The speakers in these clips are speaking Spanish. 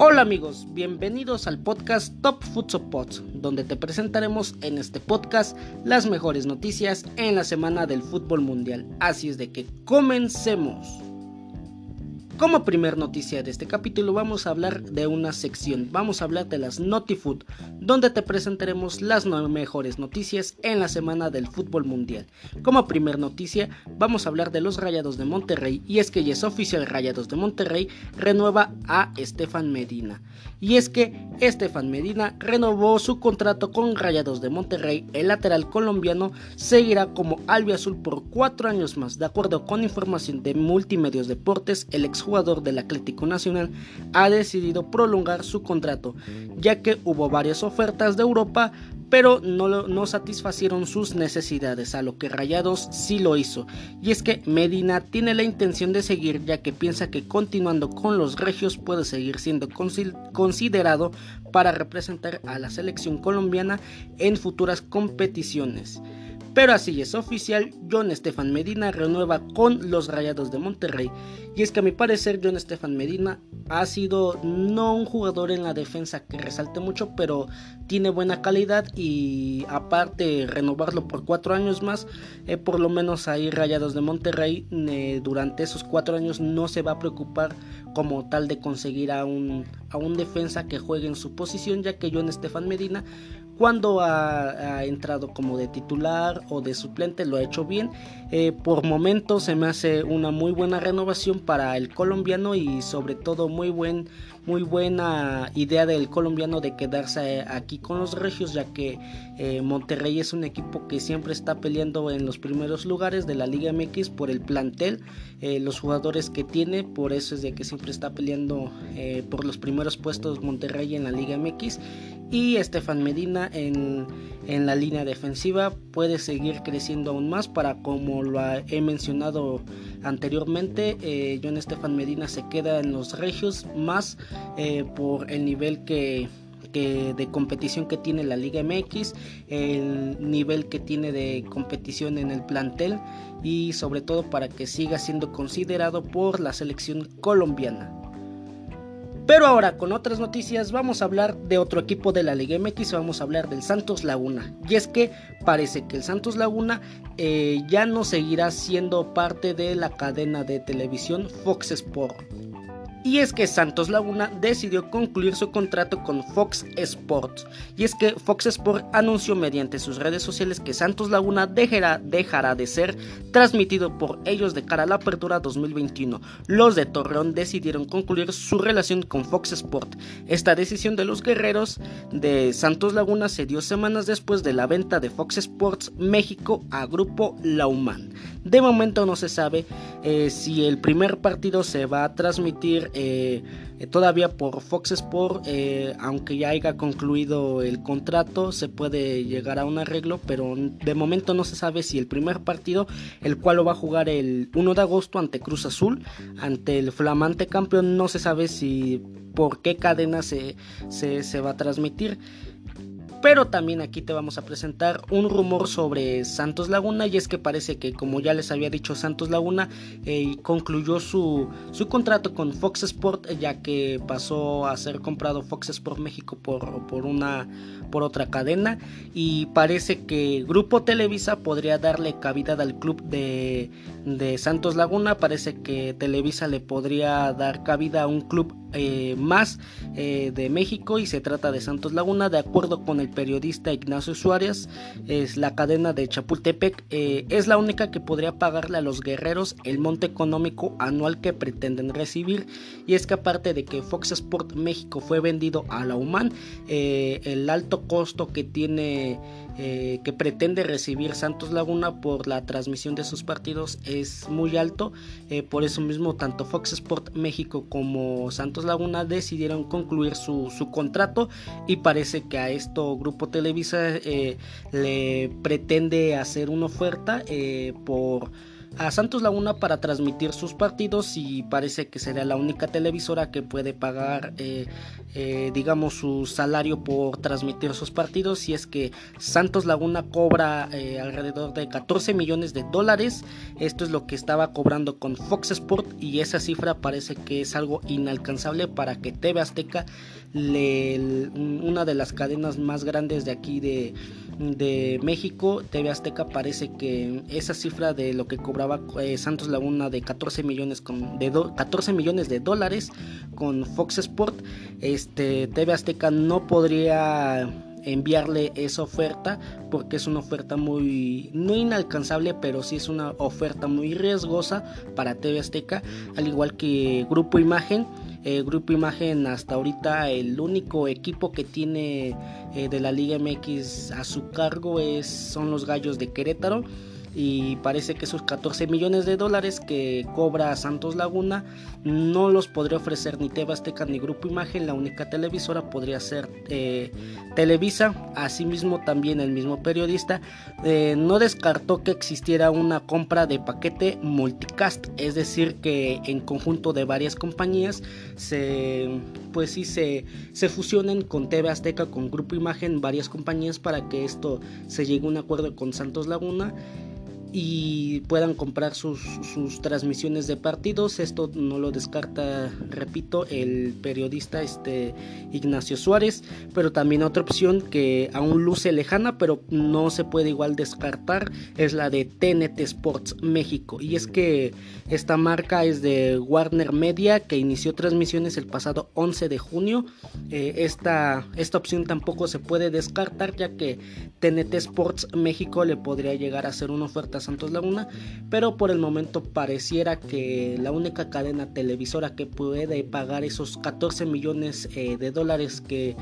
Hola amigos, bienvenidos al podcast Top Food Support, donde te presentaremos en este podcast las mejores noticias en la semana del fútbol mundial. Así es de que comencemos. Como primer noticia de este capítulo vamos a hablar de una sección, vamos a hablar de las Notifood, donde te presentaremos las mejores noticias en la semana del fútbol mundial. Como primer noticia vamos a hablar de los Rayados de Monterrey y es que ya es oficial Rayados de Monterrey renueva a Estefan Medina. Y es que Estefan Medina renovó su contrato con Rayados de Monterrey, el lateral colombiano seguirá como albiazul por cuatro años más, de acuerdo con información de Multimedios Deportes, el ex jugador del Atlético Nacional ha decidido prolongar su contrato, ya que hubo varias ofertas de Europa, pero no, no, satisfacieron sus necesidades, a lo que Rayados sí lo hizo. Y es que Medina tiene la intención de seguir, ya que piensa que continuando con los regios puede seguir siendo considerado para representar a la selección colombiana en futuras competiciones. Pero así es oficial, John Estefan Medina renueva con los Rayados de Monterrey. Y es que a mi parecer John Estefan Medina ha sido no un jugador en la defensa que resalte mucho, pero tiene buena calidad y aparte renovarlo por cuatro años más, eh, por lo menos ahí Rayados de Monterrey eh, durante esos cuatro años no se va a preocupar como tal de conseguir a un, a un defensa que juegue en su posición, ya que John Estefan Medina cuando ha, entrado como de titular o de suplente lo ha hecho bien. Eh, por momentos se me hace una muy buena renovación para el colombiano y sobre todo muy buen muy buena idea del colombiano de quedarse aquí con los regios ya que eh, Monterrey es un equipo que siempre está peleando en los primeros lugares de la Liga MX por el plantel, eh, los jugadores que tiene, por eso es de que siempre está peleando por los primeros puestos Monterrey en la Liga MX y Estefan Medina en, la línea defensiva puede seguir creciendo aún más para como lo he mencionado anteriormente eh, John Estefan Medina se queda en los regios más eh, por el nivel que, de competición que tiene la Liga MX, el nivel que tiene de competición en el plantel y sobre todo para que siga siendo considerado por la selección colombiana. Pero ahora con otras noticias vamos a hablar de otro equipo de la Liga MX, vamos a hablar del Santos Laguna. Y es que parece que el Santos Laguna eh, ya no seguirá siendo parte de la cadena de televisión Fox Sport. Y es que Santos Laguna decidió concluir su contrato con Fox Sports. Y es que Fox Sports anunció mediante sus redes sociales que Santos Laguna dejará, dejará de ser transmitido por ellos de cara a la apertura 2021. Los de Torreón decidieron concluir su relación con Fox Sports. Esta decisión de los guerreros de Santos Laguna se dio semanas después de la venta de Fox Sports México a Grupo Lauman. De momento no se sabe eh, si el primer partido se va a transmitir eh, todavía por Fox Sport, eh, aunque ya haya concluido el contrato, se puede llegar a un arreglo, pero de momento no se sabe si el primer partido, el cual lo va a jugar el 1 de agosto ante Cruz Azul, ante el flamante campeón, no se sabe si por qué cadena se, se va a transmitir. Pero también aquí te vamos a presentar un rumor sobre Santos Laguna y es que parece que como ya les había dicho Santos Laguna eh, concluyó su, su, contrato con Fox Sport ya que pasó a ser comprado Fox Sport México por, por, una, por otra cadena y parece que Grupo Televisa podría darle cabida al club de, de Santos Laguna, parece que Televisa le podría dar cabida a un club eh, más eh, de México y se trata de Santos Laguna. De acuerdo con el periodista Ignacio Suárez, es la cadena de Chapultepec eh, es la única que podría pagarle a los guerreros el monte económico anual que pretenden recibir. Y es que aparte de que Fox Sport México fue vendido a la UMAN, el alto costo que tiene que pretende recibir Santos Laguna por la transmisión de sus partidos es muy alto. por eso mismo tanto Fox Sport México como Santos Laguna decidieron concluir su, contrato y parece que a esto Grupo Televisa eh, le pretende hacer una oferta eh, por a Santos Laguna para transmitir sus partidos y parece que sería la única televisora que puede pagar eh, eh, digamos su salario por transmitir sus partidos. Y es que Santos Laguna cobra eh, alrededor de 14 millones de dólares. Esto es lo que estaba cobrando con Fox Sport y esa cifra parece que es algo inalcanzable para que TV Azteca una de las cadenas más grandes de aquí de, de México TV Azteca parece que esa cifra de lo que cobraba eh, Santos Laguna de 14 millones de 14 millones de dólares con Fox Sport este TV Azteca no podría enviarle esa oferta porque es una oferta muy no inalcanzable pero sí es una oferta muy riesgosa para TV Azteca al igual que Grupo Imagen eh, Grupo Imagen hasta ahorita el único equipo que tiene eh, de la Liga MX a su cargo es son los Gallos de Querétaro y parece que esos 14 millones de dólares que cobra Santos Laguna no los podría ofrecer ni TV Azteca ni Grupo Imagen, la única televisora podría ser eh, Televisa, asimismo también el mismo periodista eh, no descartó que existiera una compra de paquete multicast, es decir que en conjunto de varias compañías se pues sí se, se fusionen con TV Azteca, con Grupo Imagen, varias compañías para que esto se llegue a un acuerdo con Santos Laguna y puedan comprar sus, transmisiones de partidos. Esto no lo descarta, repito, el periodista este, Ignacio Suárez, pero también otra opción que aún luce lejana, pero no se puede igual descartar, es la de TNT Sports México. Y es que esta marca es de Warner Media, que inició transmisiones el pasado 11 de junio. Eh, esta, esta opción tampoco se puede descartar, ya que TNT Sports México le podría llegar a hacer una oferta Santos Laguna, pero por el momento pareciera que la única cadena televisora que puede pagar esos 14 millones eh, de dólares que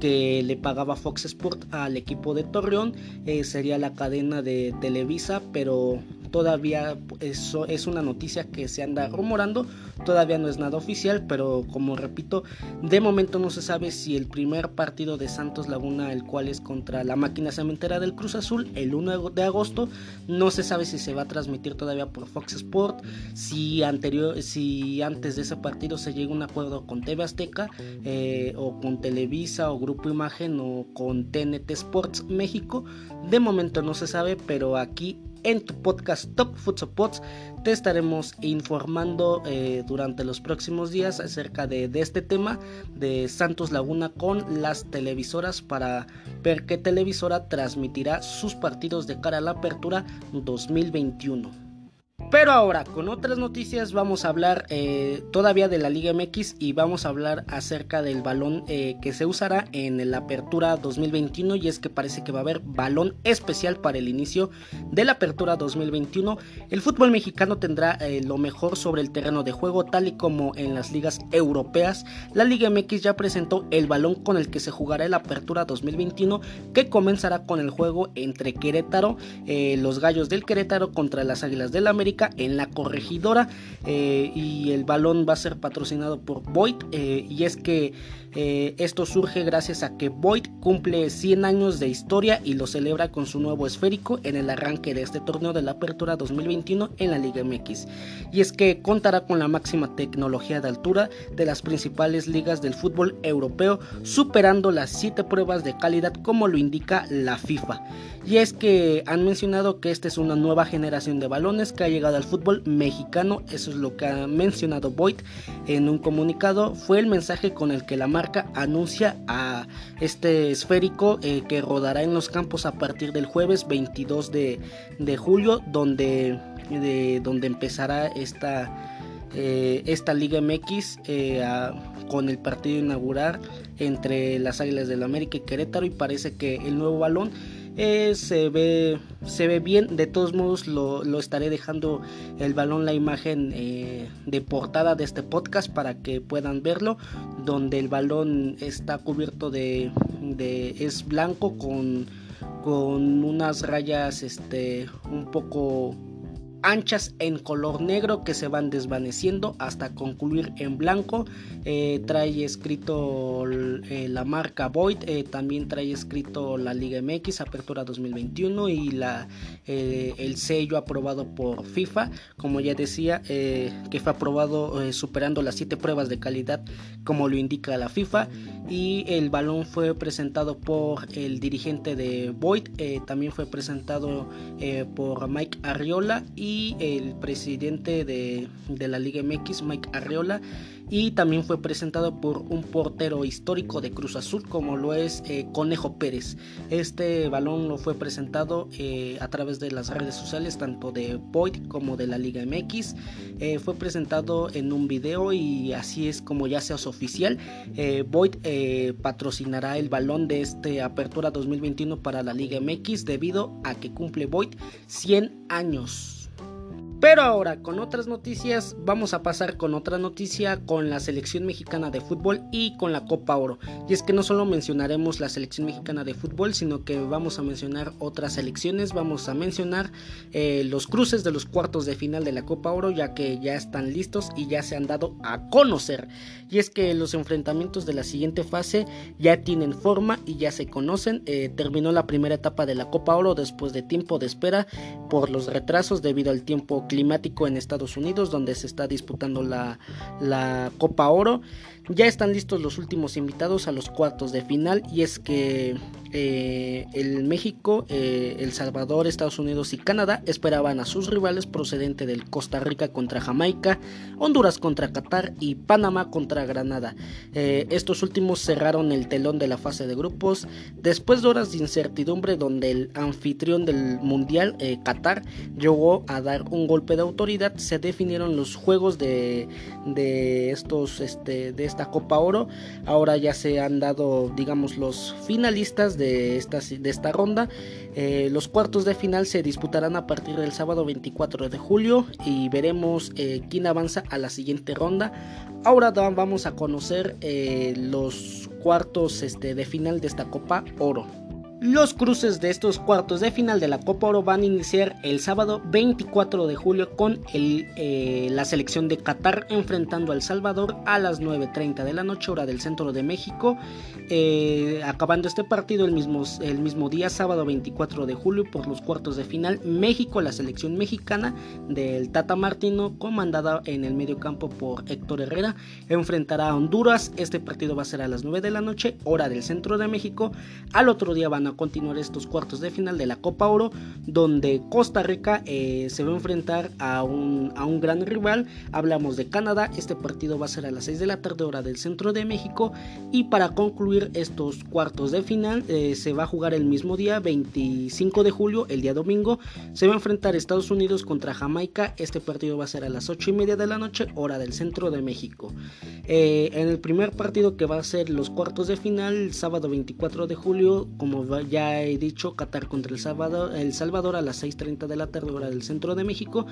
que le pagaba Fox Sport al equipo de Torreón eh, sería la cadena de Televisa pero todavía eso es una noticia que se anda rumorando, todavía no es nada oficial, pero como repito, de momento no se sabe si el primer partido de Santos Laguna, el cual es contra la máquina cementera del Cruz Azul, el 1 de agosto, no se sabe si se va a transmitir todavía por Fox Sport, si, anterior, si antes de ese partido se llega a un acuerdo con TV Azteca eh, o con Televisa o Grupo Imagen o con TNT Sports México, de momento no se sabe, pero aquí en tu podcast Top Food Supports te estaremos informando eh, durante los próximos días acerca de, este tema de Santos Laguna con las televisoras para ver qué televisora transmitirá sus partidos de cara a la apertura 2021. Pero ahora, con otras noticias, vamos a hablar eh, todavía de la Liga MX y vamos a hablar acerca del balón eh, que se usará en la Apertura 2021. Y es que parece que va a haber balón especial para el inicio de la Apertura 2021. El fútbol mexicano tendrá eh, lo mejor sobre el terreno de juego, tal y como en las ligas europeas. La Liga MX ya presentó el balón con el que se jugará la Apertura 2021, que comenzará con el juego entre Querétaro, los Gallos del Querétaro contra las Águilas del América en la corregidora eh, y el balón va a ser patrocinado por Void eh, y es que eh, esto surge gracias a que Void cumple 100 años de historia y lo celebra con su nuevo esférico en el arranque de este torneo de la Apertura 2021 en la Liga MX. Y es que contará con la máxima tecnología de altura de las principales ligas del fútbol europeo, superando las 7 pruebas de calidad como lo indica la FIFA. Y es que han mencionado que esta es una nueva generación de balones que ha llegado al fútbol mexicano, eso es lo que ha mencionado Void en un comunicado, fue el mensaje con el que la marca anuncia a este esférico eh, que rodará en los campos a partir del jueves 22 de, julio, donde, de, donde empezará esta, eh, esta Liga MX eh, con el partido inaugural entre las Águilas del América y Querétaro y parece que el nuevo balón eh, se, ve, se ve bien. De todos modos, lo, estaré dejando el balón, la imagen eh, de portada de este podcast para que puedan verlo. Donde el balón está cubierto de. de es blanco con, con unas rayas este, un poco anchas en color negro que se van desvaneciendo hasta concluir en blanco. Eh, trae escrito eh, la marca Void, eh, también trae escrito la Liga MX Apertura 2021 y la, el sello aprobado por FIFA, como ya decía, que fue aprobado superando las 7 pruebas de calidad como lo indica la FIFA y el balón fue presentado por el dirigente de Void, también fue presentado por Mike Arriola y el presidente de, la Liga MX, Mike Arreola, y también fue presentado por un portero histórico de Cruz Azul como lo es eh, Conejo Pérez. Este balón lo fue presentado eh, a través de las redes sociales tanto de Void como de la Liga MX. Eh, fue presentado en un video y así es como ya se hace oficial. Void patrocinará el balón de este Apertura 2021 para la Liga MX debido a que cumple Void 100 años. Pero ahora con otras noticias vamos a pasar con otra noticia con la selección mexicana de fútbol y con la Copa Oro. Y es que no solo mencionaremos la selección mexicana de fútbol, sino que vamos a mencionar otras selecciones, vamos a mencionar eh, los cruces de los cuartos de final de la Copa Oro ya que ya están listos y ya se han dado a conocer. Y es que los enfrentamientos de la siguiente fase ya tienen forma y ya se conocen. Eh, terminó la primera etapa de la Copa Oro después de tiempo de espera por los retrasos debido al tiempo en Estados Unidos, donde se está disputando la, la Copa Oro. Ya están listos los últimos invitados a los cuartos de final y es que eh, el México, eh, El Salvador, Estados Unidos y Canadá esperaban a sus rivales procedente del Costa Rica contra Jamaica, Honduras contra Qatar y Panamá contra Granada. Eh, estos últimos cerraron el telón de la fase de grupos después de horas de incertidumbre donde el anfitrión del Mundial, Qatar, llegó a dar un golpe de autoridad. Se definieron los juegos de, de estos este, de esta Copa Oro. Ahora ya se han dado, digamos, los finalistas de esta, de esta ronda. Eh, los cuartos de final se disputarán a partir del sábado 24 de julio y veremos eh, quién avanza a la siguiente ronda. Ahora vamos a conocer eh, los cuartos este, de final de esta Copa Oro. Los cruces de estos cuartos de final de la Copa Oro van a iniciar el sábado 24 de julio con eh, la selección de Qatar enfrentando a El Salvador a las 9.30 de la noche hora del centro de México. Eh, acabando este partido el mismo, el mismo día, sábado 24 de julio, por los cuartos de final, México, la selección mexicana del Tata Martino, comandada en el medio campo por Héctor Herrera, enfrentará a Honduras. Este partido va a ser a las 9 de la noche hora del centro de México. Al otro día van a continuar estos cuartos de final de la Copa Oro, donde Costa Rica eh, se va a enfrentar a un, a un gran rival. Hablamos de Canadá, este partido va a ser a las 6 de la tarde hora del centro de México. Y para concluir estos cuartos de final, eh, se va a jugar el mismo día, 25 de julio, el día domingo. Se va a enfrentar Estados Unidos contra Jamaica. Este partido va a ser a las 8 y media de la noche, hora del centro de México. Eh, en el primer partido que va a ser los cuartos de final, sábado 24 de julio, como ya he dicho, Qatar contra el Salvador, el Salvador a las 6.30 de la tarde hora del centro de México.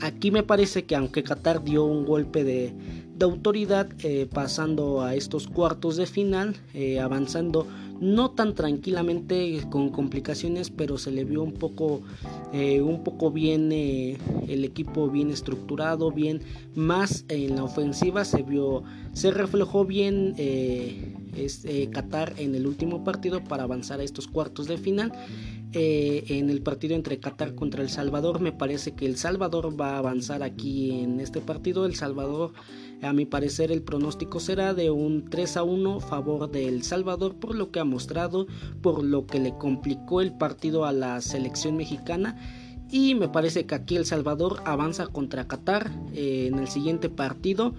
Aquí me parece que aunque Qatar dio un golpe de, autoridad eh, pasando a estos cuartos de final, eh, avanzando no tan tranquilamente con complicaciones, pero se le vio un poco, eh, un poco bien el equipo bien estructurado, bien más en la ofensiva se vio, se reflejó bien es Qatar en el último partido para avanzar a estos cuartos de final. en el partido entre Qatar contra El Salvador, me parece que El Salvador va a avanzar aquí en este partido. El Salvador a mi parecer el pronóstico será de un 3 a 1 favor de El Salvador por lo que ha mostrado, por lo que le complicó el partido a la selección mexicana. Y me parece que aquí El Salvador avanza contra Qatar eh, en el siguiente partido.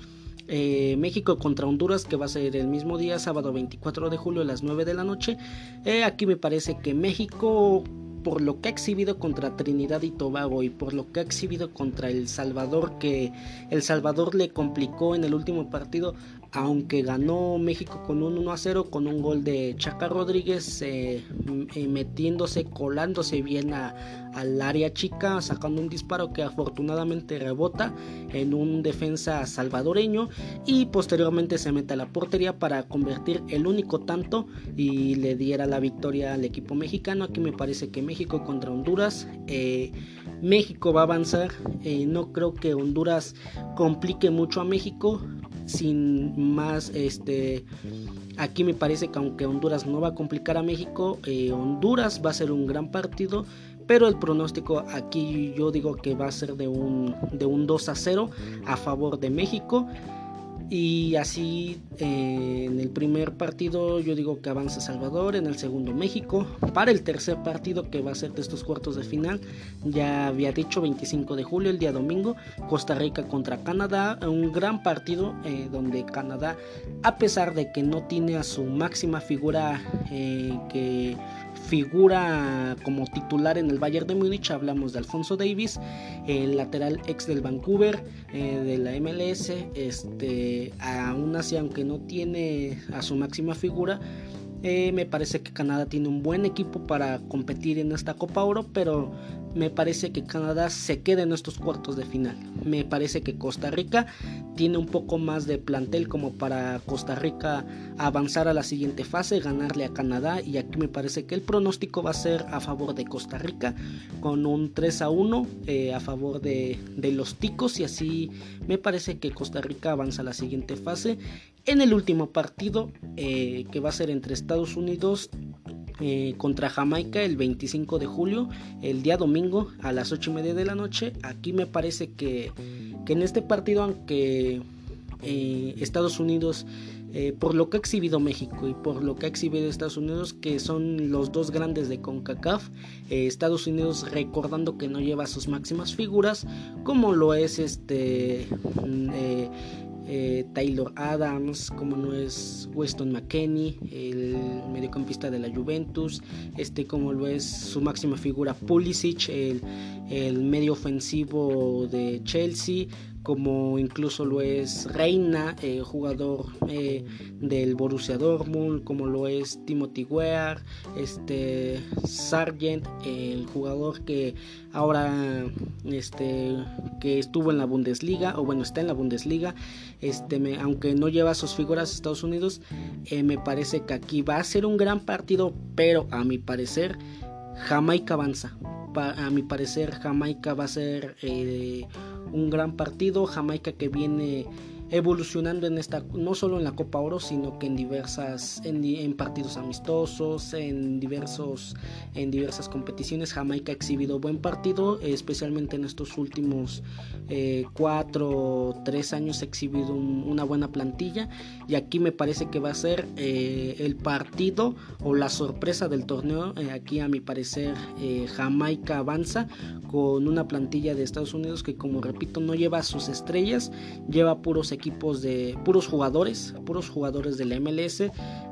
Eh, México contra Honduras que va a ser el mismo día, sábado 24 de julio a las 9 de la noche. Eh, aquí me parece que México por lo que ha exhibido contra Trinidad y Tobago y por lo que ha exhibido contra El Salvador, que El Salvador le complicó en el último partido, aunque ganó México con un 1 a 0, con un gol de Chaca Rodríguez, eh, eh, metiéndose, colándose bien al área chica, sacando un disparo que afortunadamente rebota en un defensa salvadoreño y posteriormente se mete a la portería para convertir el único tanto y le diera la victoria al equipo mexicano. Aquí me parece que México contra Honduras. Eh, México va a avanzar. No creo que Honduras complique mucho a México. Sin más, este, aquí me parece que aunque Honduras no va a complicar a México, eh, Honduras va a ser un gran partido. Pero el pronóstico aquí yo digo que va a ser de un, de un 2 a 0 a favor de México. Y así eh, en el primer partido yo digo que avanza Salvador, en el segundo México. Para el tercer partido que va a ser de estos cuartos de final, ya había dicho 25 de julio, el día domingo, Costa Rica contra Canadá. Un gran partido eh, donde Canadá, a pesar de que no tiene a su máxima figura eh, que figura como titular en el Bayern de Múnich. Hablamos de Alfonso Davis, el lateral ex del Vancouver, eh, de la MLS. Este, aún así, aunque no tiene a su máxima figura, eh, me parece que Canadá tiene un buen equipo para competir en esta Copa Oro, pero me parece que Canadá se queda en estos cuartos de final. Me parece que Costa Rica tiene un poco más de plantel como para Costa Rica avanzar a la siguiente fase, ganarle a Canadá y aquí me parece que el pronóstico va a ser a favor de Costa Rica con un 3 a 1 eh, a favor de, los ticos y así me parece que Costa Rica avanza a la siguiente fase. En el último partido eh, que va a ser entre Estados Unidos eh, contra Jamaica el 25 de julio, el día domingo a las 8 y media de la noche. Aquí me parece que, en este partido, aunque eh, Estados Unidos, por lo que ha exhibido México y por lo que ha exhibido Estados Unidos, que son los dos grandes de CONCACAF, Estados Unidos recordando que no lleva sus máximas figuras, como lo es este mm, eh, Taylor Adams, como no es Weston McKenney, el mediocampista de la Juventus, este como lo es su máxima figura Pulisic, el, el medio ofensivo de Chelsea, como incluso lo es Reina, eh, jugador eh, del Borussia Dortmund, como lo es Timothy Weah, este Sargent, el jugador que ahora este que estuvo en la Bundesliga o bueno está en la Bundesliga, este me, aunque no lleva sus figuras a Estados Unidos, eh, me parece que aquí va a ser un gran partido, pero a mi parecer Jamaica avanza. A mi parecer Jamaica va a ser un gran partido. Jamaica que viene evolucionando en esta, no solo en la Copa Oro, sino que en diversas, en, partidos amistosos, en diversos, en diversas competiciones. Jamaica ha exhibido buen partido, especialmente en estos últimos eh, cuatro, tres años ha exhibido una buena plantilla y aquí me parece que va a ser eh, el partido o la sorpresa del torneo. Eh, aquí a mi parecer Jamaica avanza con una plantilla de Estados Unidos que como repito no lleva sus estrellas, lleva puros equipos de puros jugadores, puros jugadores de la MLS.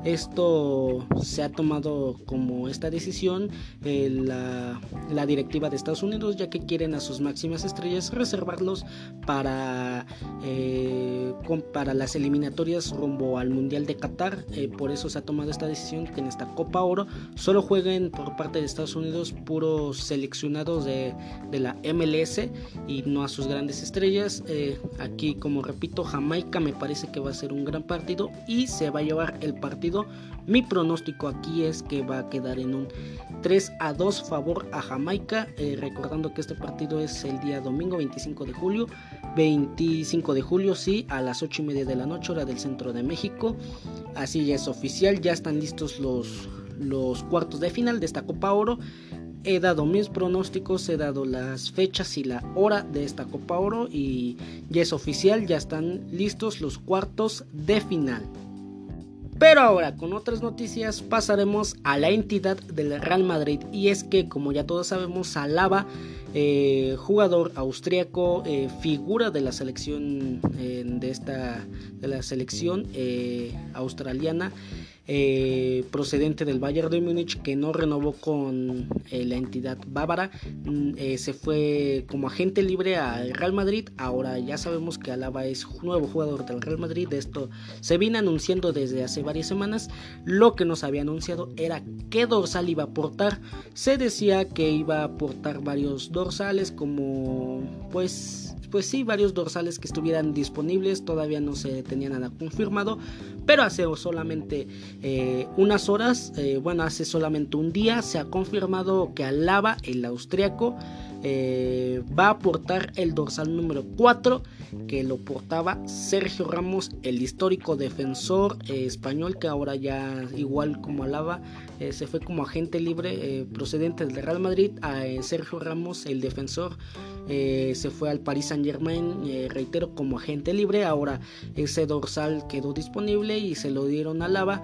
Esto se ha tomado como esta decisión eh, la, directiva de Estados Unidos, ya que quieren a sus máximas estrellas reservarlos para, eh, para las eliminatorias rumbo al Mundial de Qatar. Eh, por eso se ha tomado esta decisión que en esta Copa Oro solo jueguen por parte de Estados Unidos puros seleccionados de, de la MLS y no a sus grandes estrellas. aquí, como repito, Jamaica me parece que va a ser un gran partido y se va a llevar el partido. Mi pronóstico aquí es que va a quedar en un 3 a 2 favor a Jamaica. Eh, recordando que este partido es el día domingo 25 de julio. 25 de julio, sí, a las 8 y media de la noche, hora del centro de México. Así ya es oficial, ya están listos los, los cuartos de final de esta Copa Oro he dado mis pronósticos, he dado las fechas y la hora de esta Copa Oro y ya es oficial, ya están listos los cuartos de final. Pero ahora con otras noticias pasaremos a la entidad del Real Madrid. Y es que como ya todos sabemos Alaba, eh, jugador austriaco, eh, figura de la selección eh, de esta de la selección australiana, eh, procedente del Bayern de Múnich que no renovó con eh, la entidad bávara, mm, eh, se fue como agente libre al Real Madrid. Ahora ya sabemos que Alaba es nuevo jugador del Real Madrid. Esto se viene anunciando desde hace varias semanas. Lo que nos había anunciado era qué dorsal iba a aportar. Se decía que iba a aportar varios dorsales como pues pues sí, varios dorsales que estuvieran disponibles, todavía no se tenía nada confirmado, pero hace solamente eh, unas horas, eh, bueno, hace solamente un día se ha confirmado que Alaba, el austriaco, eh, va a portar el dorsal número 4 que lo portaba Sergio Ramos, el histórico defensor español que ahora ya igual como alaba eh, se fue como agente libre procedente del Real Madrid a Sergio Ramos, el defensor se fue al Paris Saint Germain, reitero como agente libre, ahora ese dorsal quedó disponible y se lo dieron a Lava.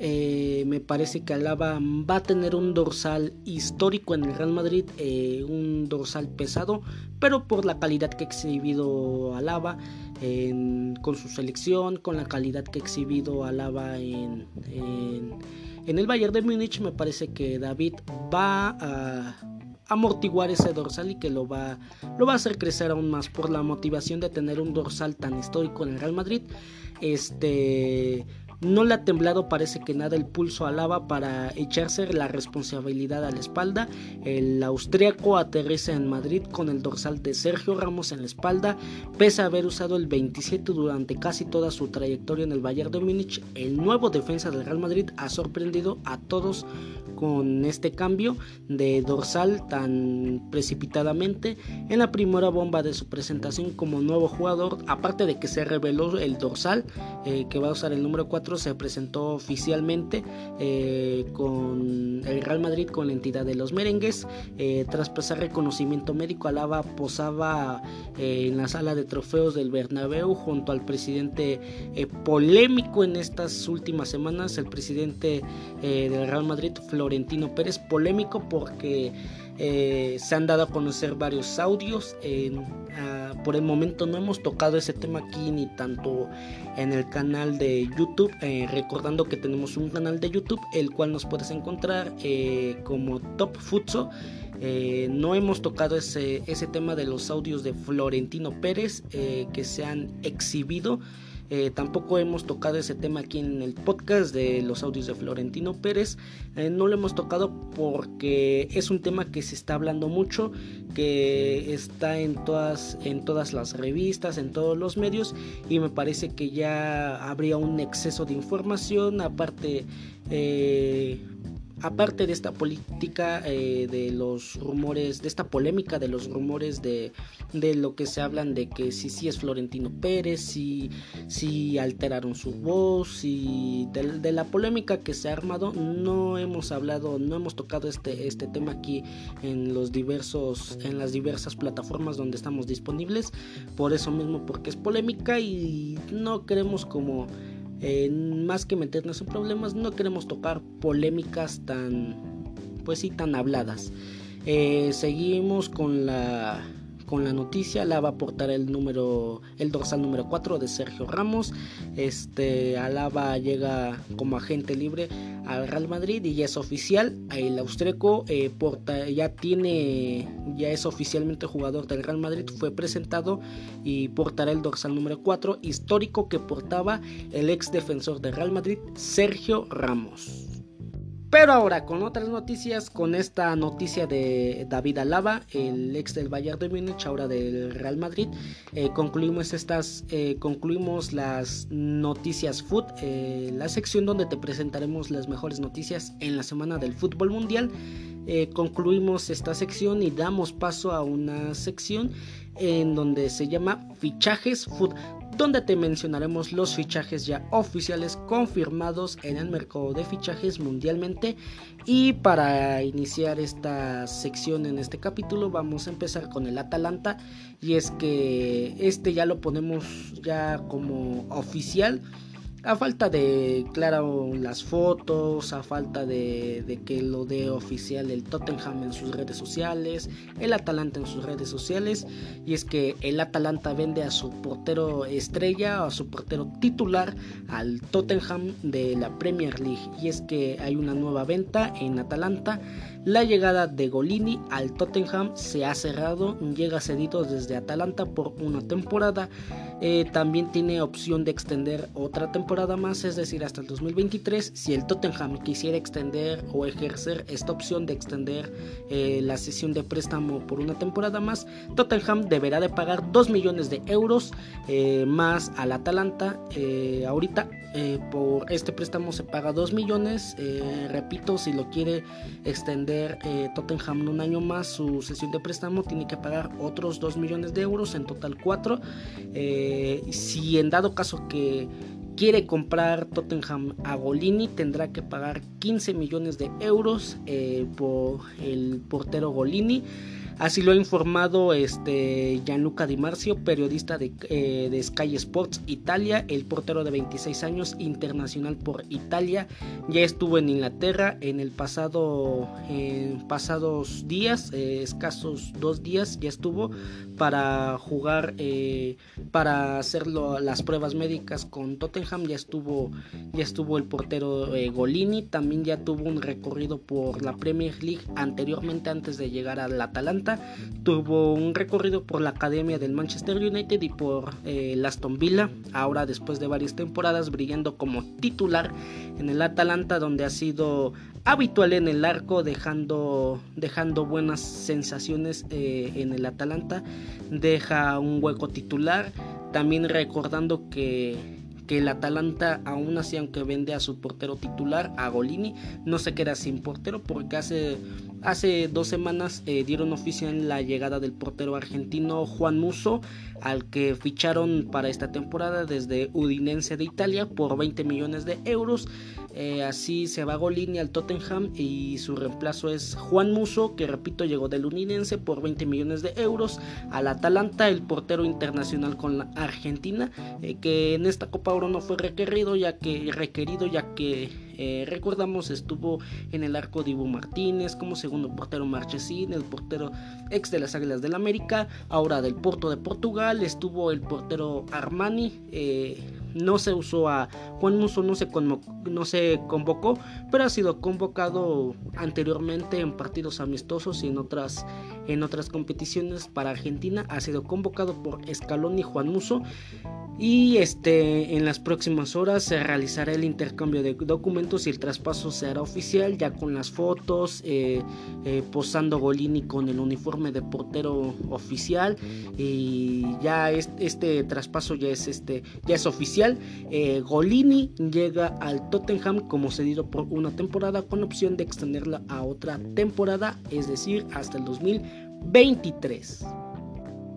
Eh, me parece que Alaba va a tener un dorsal histórico en el Real Madrid, eh, un dorsal pesado, pero por la calidad que ha exhibido Alaba con su selección, con la calidad que ha exhibido Alaba en, en, el Bayern de Múnich, me parece que David va a amortiguar ese dorsal y que lo va, lo va a hacer crecer aún más por la motivación de tener un dorsal tan histórico en el Real Madrid. Este no le ha temblado parece que nada el pulso a Lava para echarse la responsabilidad a la espalda. El austriaco aterriza en Madrid con el dorsal de Sergio Ramos en la espalda. Pese a haber usado el 27 durante casi toda su trayectoria en el Bayern de Múnich, el nuevo defensa del Real Madrid ha sorprendido a todos con este cambio de dorsal tan precipitadamente en la primera bomba de su presentación como nuevo jugador, aparte de que se reveló el dorsal eh, que va a usar el número 4 se presentó oficialmente eh, con el Real Madrid con la entidad de los merengues. Eh, tras pasar reconocimiento médico, Alaba posaba eh, en la sala de trofeos del Bernabéu junto al presidente polémico en estas últimas semanas, el presidente del Real Madrid, Florentino Pérez, polémico porque se han dado a conocer varios audios. Ah, por el momento no hemos tocado ese tema aquí ni tanto en el canal de YouTube. Eh, recordando que tenemos un canal de YouTube, el cual nos puedes encontrar eh, como Top Futso. Eh, no hemos tocado ese, ese tema de los audios de Florentino Pérez que se han exhibido. Eh, tampoco hemos tocado ese tema aquí en el podcast de los audios de Florentino Pérez. Eh, no lo hemos tocado porque es un tema que se está hablando mucho, que está en todas, en todas las revistas, en todos los medios y me parece que ya habría un exceso de información. Aparte, eh, aparte de esta política eh, de los rumores, de esta polémica de los rumores de, de lo que se hablan de que si sí es Florentino Pérez, si, si alteraron su voz, y de, la polémica que se ha armado, no hemos hablado, no hemos tocado este, este tema aquí en los diversos, en las diversas plataformas donde estamos disponibles, por eso mismo porque es polémica y no queremos como más que meternos en problemas, no queremos tocar polémicas tan, pues sí, tan habladas. Eh, seguimos con la con la noticia. La va a aportar el número, el dorsal número 4 de Sergio Ramos. Este Alaba llega como agente libre al Real Madrid y ya es oficial. El austríaco eh, porta, ya tiene, ya es oficialmente jugador del Real Madrid. Fue presentado y portará el dorsal número 4 histórico que portaba el ex defensor del Real Madrid Sergio Ramos. Pero ahora con otras noticias, con esta noticia de David Alaba, el ex del Bayern de Múnich, ahora del Real Madrid, eh, concluimos estas, eh, concluimos las noticias food, eh, la sección donde te presentaremos las mejores noticias en la semana del fútbol mundial. concluimos esta sección y damos paso a una sección en donde se llama fichajes food donde te mencionaremos los fichajes ya oficiales confirmados en el mercado de fichajes mundialmente. Y para iniciar esta sección en este capítulo vamos a empezar con el Atalanta y es que este ya lo ponemos ya como oficial a falta de, claro, las fotos, a falta de, que lo dé oficial el Tottenham en sus redes sociales, el Atalanta en sus redes sociales, y es que el Atalanta vende a su portero estrella, a su portero titular, al Tottenham de la Premier League, y es que hay una nueva venta en Atalanta, La llegada de Golini al Tottenham se ha cerrado, llega cedido desde Atalanta por una temporada. Eh, también tiene opción de extender otra temporada más, es decir, hasta el 2023. Si el Tottenham quisiera extender o ejercer esta opción de extender eh, la sesión de préstamo por una temporada más, Tottenham deberá de pagar 2 millones de euros eh, más al Atalanta. ahorita por este préstamo se paga 2 millones. repito, si lo quiere extender Tottenham un año más su sesión de préstamo, tiene que pagar otros 2 millones de euros, en total 4. Eh, si en dado caso que quiere comprar Tottenham a Golini, tendrá que pagar 15 millones de euros eh, por el portero Golini. Así lo ha informado este Gianluca Di Marzio, periodista de, eh, Sky Sports Italia, el portero de 26 años, internacional por Italia. Ya estuvo en Inglaterra en el pasado, en pasados días, eh, escasos dos días, ya estuvo para jugar, eh, para hacer las pruebas médicas con Tottenham. Ya estuvo, ya estuvo el portero Golini, también ya tuvo un recorrido por la Premier League anteriormente antes de llegar al Atalanta tuvo un recorrido por la academia del Manchester United y por eh, Aston Villa, ahora después de varias temporadas brillando como titular en el Atalanta donde ha sido habitual en el arco dejando, dejando buenas sensaciones eh, en el Atalanta, deja un hueco titular, también recordando que que el Atalanta aún así aunque vende a su portero titular a Golini no se queda sin portero porque hace Hace dos semanas eh, dieron oficial la llegada del portero argentino Juan Muso, al que ficharon para esta temporada desde Udinense de Italia por 20 millones de euros. Eh, así se va Golini al Tottenham y su reemplazo es Juan Muso, que repito llegó del Udinense por 20 millones de euros. Al Atalanta, el portero internacional con la Argentina, eh, que en esta Copa Oro no fue requerido, ya que requerido ya que eh, recordamos, estuvo en el arco Ivo Martínez, como segundo portero Marchesín, el portero ex de las Águilas del América, ahora del Porto de Portugal, estuvo el portero Armani. Eh, no se usó a Juan Muso, no se, no se convocó, pero ha sido convocado anteriormente en partidos amistosos y en otras, en otras competiciones para Argentina. Ha sido convocado por Scaloni Juan Muso y este en las próximas horas se realizará el intercambio de documentos y el traspaso se hará oficial ya con las fotos eh, eh, posando Golini con el uniforme de portero oficial. Y ya este, traspaso ya es este ya es oficial eh, Golini llega al Tottenham como cedido por una temporada con opción de extenderla a otra temporada es decir hasta el 2023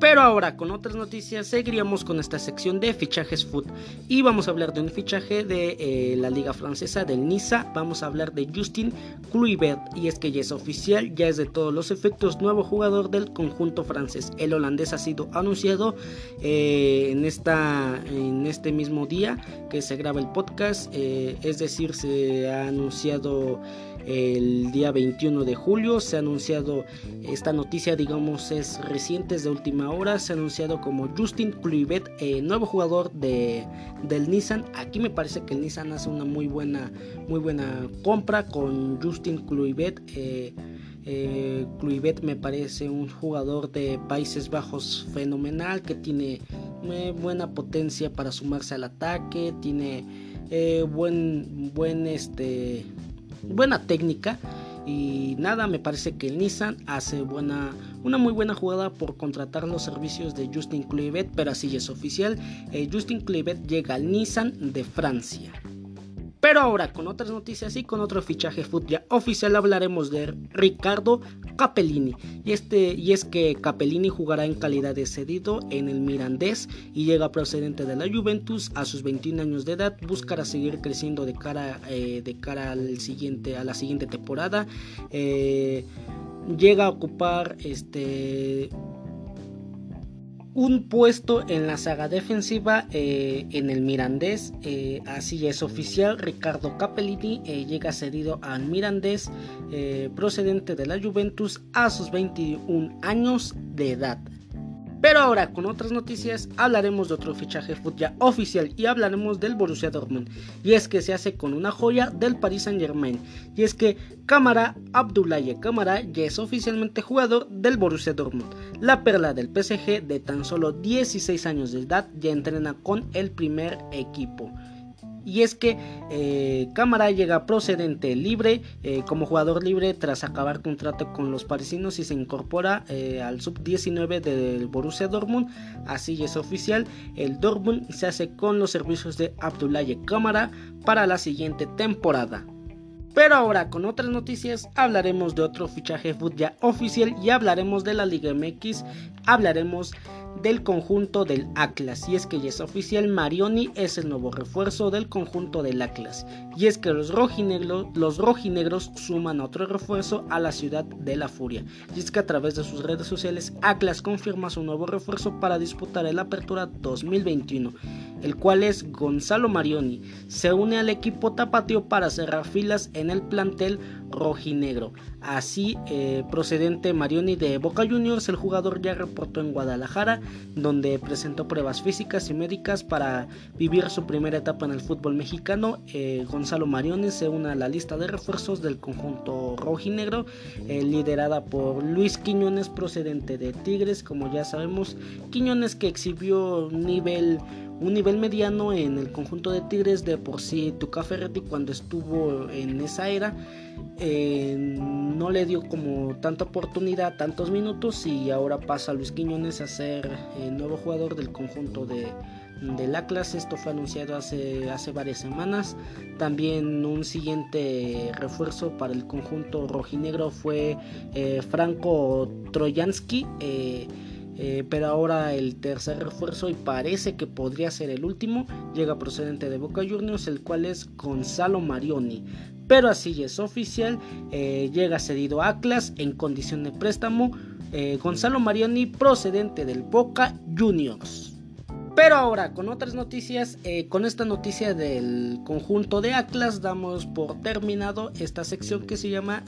pero ahora con otras noticias seguiríamos con esta sección de fichajes foot y vamos a hablar de un fichaje de eh, la liga francesa del Niza. Vamos a hablar de Justin Kluivert y es que ya es oficial, ya es de todos los efectos nuevo jugador del conjunto francés. El holandés ha sido anunciado eh, en, esta, en este mismo día que se graba el podcast, eh, es decir, se ha anunciado el día 21 de julio. Se ha anunciado esta noticia, digamos, es reciente, es de última hora. Se ha anunciado como Justin Kluivert, eh, nuevo jugador de, del Nissan. Aquí me parece que el Nissan hace una muy buena, muy buena compra con Justin Kluivert. Eh, eh, me parece un jugador de Países Bajos fenomenal que tiene buena potencia para sumarse al ataque, tiene buen, buen este, buena técnica. Y nada, me parece que el Nissan hace buena, una muy buena jugada por contratar los servicios de Justin Kluivert, pero así es oficial. Eh, Justin Kluivert llega al Nissan de Francia. Pero ahora con otras noticias y con otro fichaje oficial hablaremos de Ricardo Capellini. Y, este, y es que Capellini jugará en calidad de cedido en el Mirandés y llega procedente de la Juventus a sus 21 años de edad. Buscará seguir creciendo de cara, eh, de cara al siguiente, a la siguiente temporada. Eh, llega a ocupar este un puesto en la saga defensiva eh, en el Mirandés. Eh, así es oficial. Ricardo Capellini eh, llega cedido al Mirandés procedente de la Juventus a sus 21 años de edad. Pero ahora con otras noticias hablaremos de otro fichaje ya oficial y hablaremos del Borussia Dortmund. Y es que se hace con una joya del Paris Saint Germain. Y es que Kamara Abdullaye Kamara ya es oficialmente jugador del Borussia Dortmund. La perla del PSG de tan solo 16 años de edad ya entrena con el primer equipo y es que eh, Cámara llega procedente libre eh, como jugador libre tras acabar contrato con los parisinos y se incorpora eh, al sub-19 del Borussia Dortmund. Así es oficial, el Dortmund se hace con los servicios de Abdoulaye Cámara para la siguiente temporada. Pero ahora con otras noticias hablaremos de otro fichaje ya oficial y hablaremos de la Liga MX, hablaremos del conjunto del Atlas. Y es que ya es oficial, Marioni es el nuevo refuerzo del conjunto del Atlas. Y es que los rojinegros, los rojinegros suman otro refuerzo a la ciudad de la furia. Y es que a través de sus redes sociales, Atlas confirma su nuevo refuerzo para disputar el Apertura 2021, el cual es Gonzalo Marioni. Se une al equipo tapatío para cerrar filas en el plantel rojinegro. Así, eh, procedente Marioni de Boca Juniors, el jugador ya reportó en Guadalajara, donde presentó pruebas físicas y médicas para vivir su primera etapa en el fútbol mexicano. Eh, Gonzalo Marioni se une a la lista de refuerzos del conjunto rojinegro, eh, liderada por Luis Quiñones, procedente de Tigres, como ya sabemos, Quiñones que exhibió nivel un nivel mediano en el conjunto de Tigres de por sí Tuca Ferretti cuando estuvo en esa era eh, no le dio como tanta oportunidad, tantos minutos y ahora pasa Luis Quiñones a ser el nuevo jugador del conjunto de, la clase. Esto fue anunciado hace, hace varias semanas. También un siguiente refuerzo para el conjunto rojinegro fue eh, Franco Trojansky. Eh, eh, pero ahora el tercer refuerzo y parece que podría ser el último llega procedente de Boca Juniors el cual es Gonzalo Marioni pero así es oficial eh, llega cedido a Atlas en condición de préstamo eh, Gonzalo Marioni procedente del Boca Juniors pero ahora, con otras noticias, eh, con esta noticia del conjunto de Atlas, damos por terminado esta sección que se llama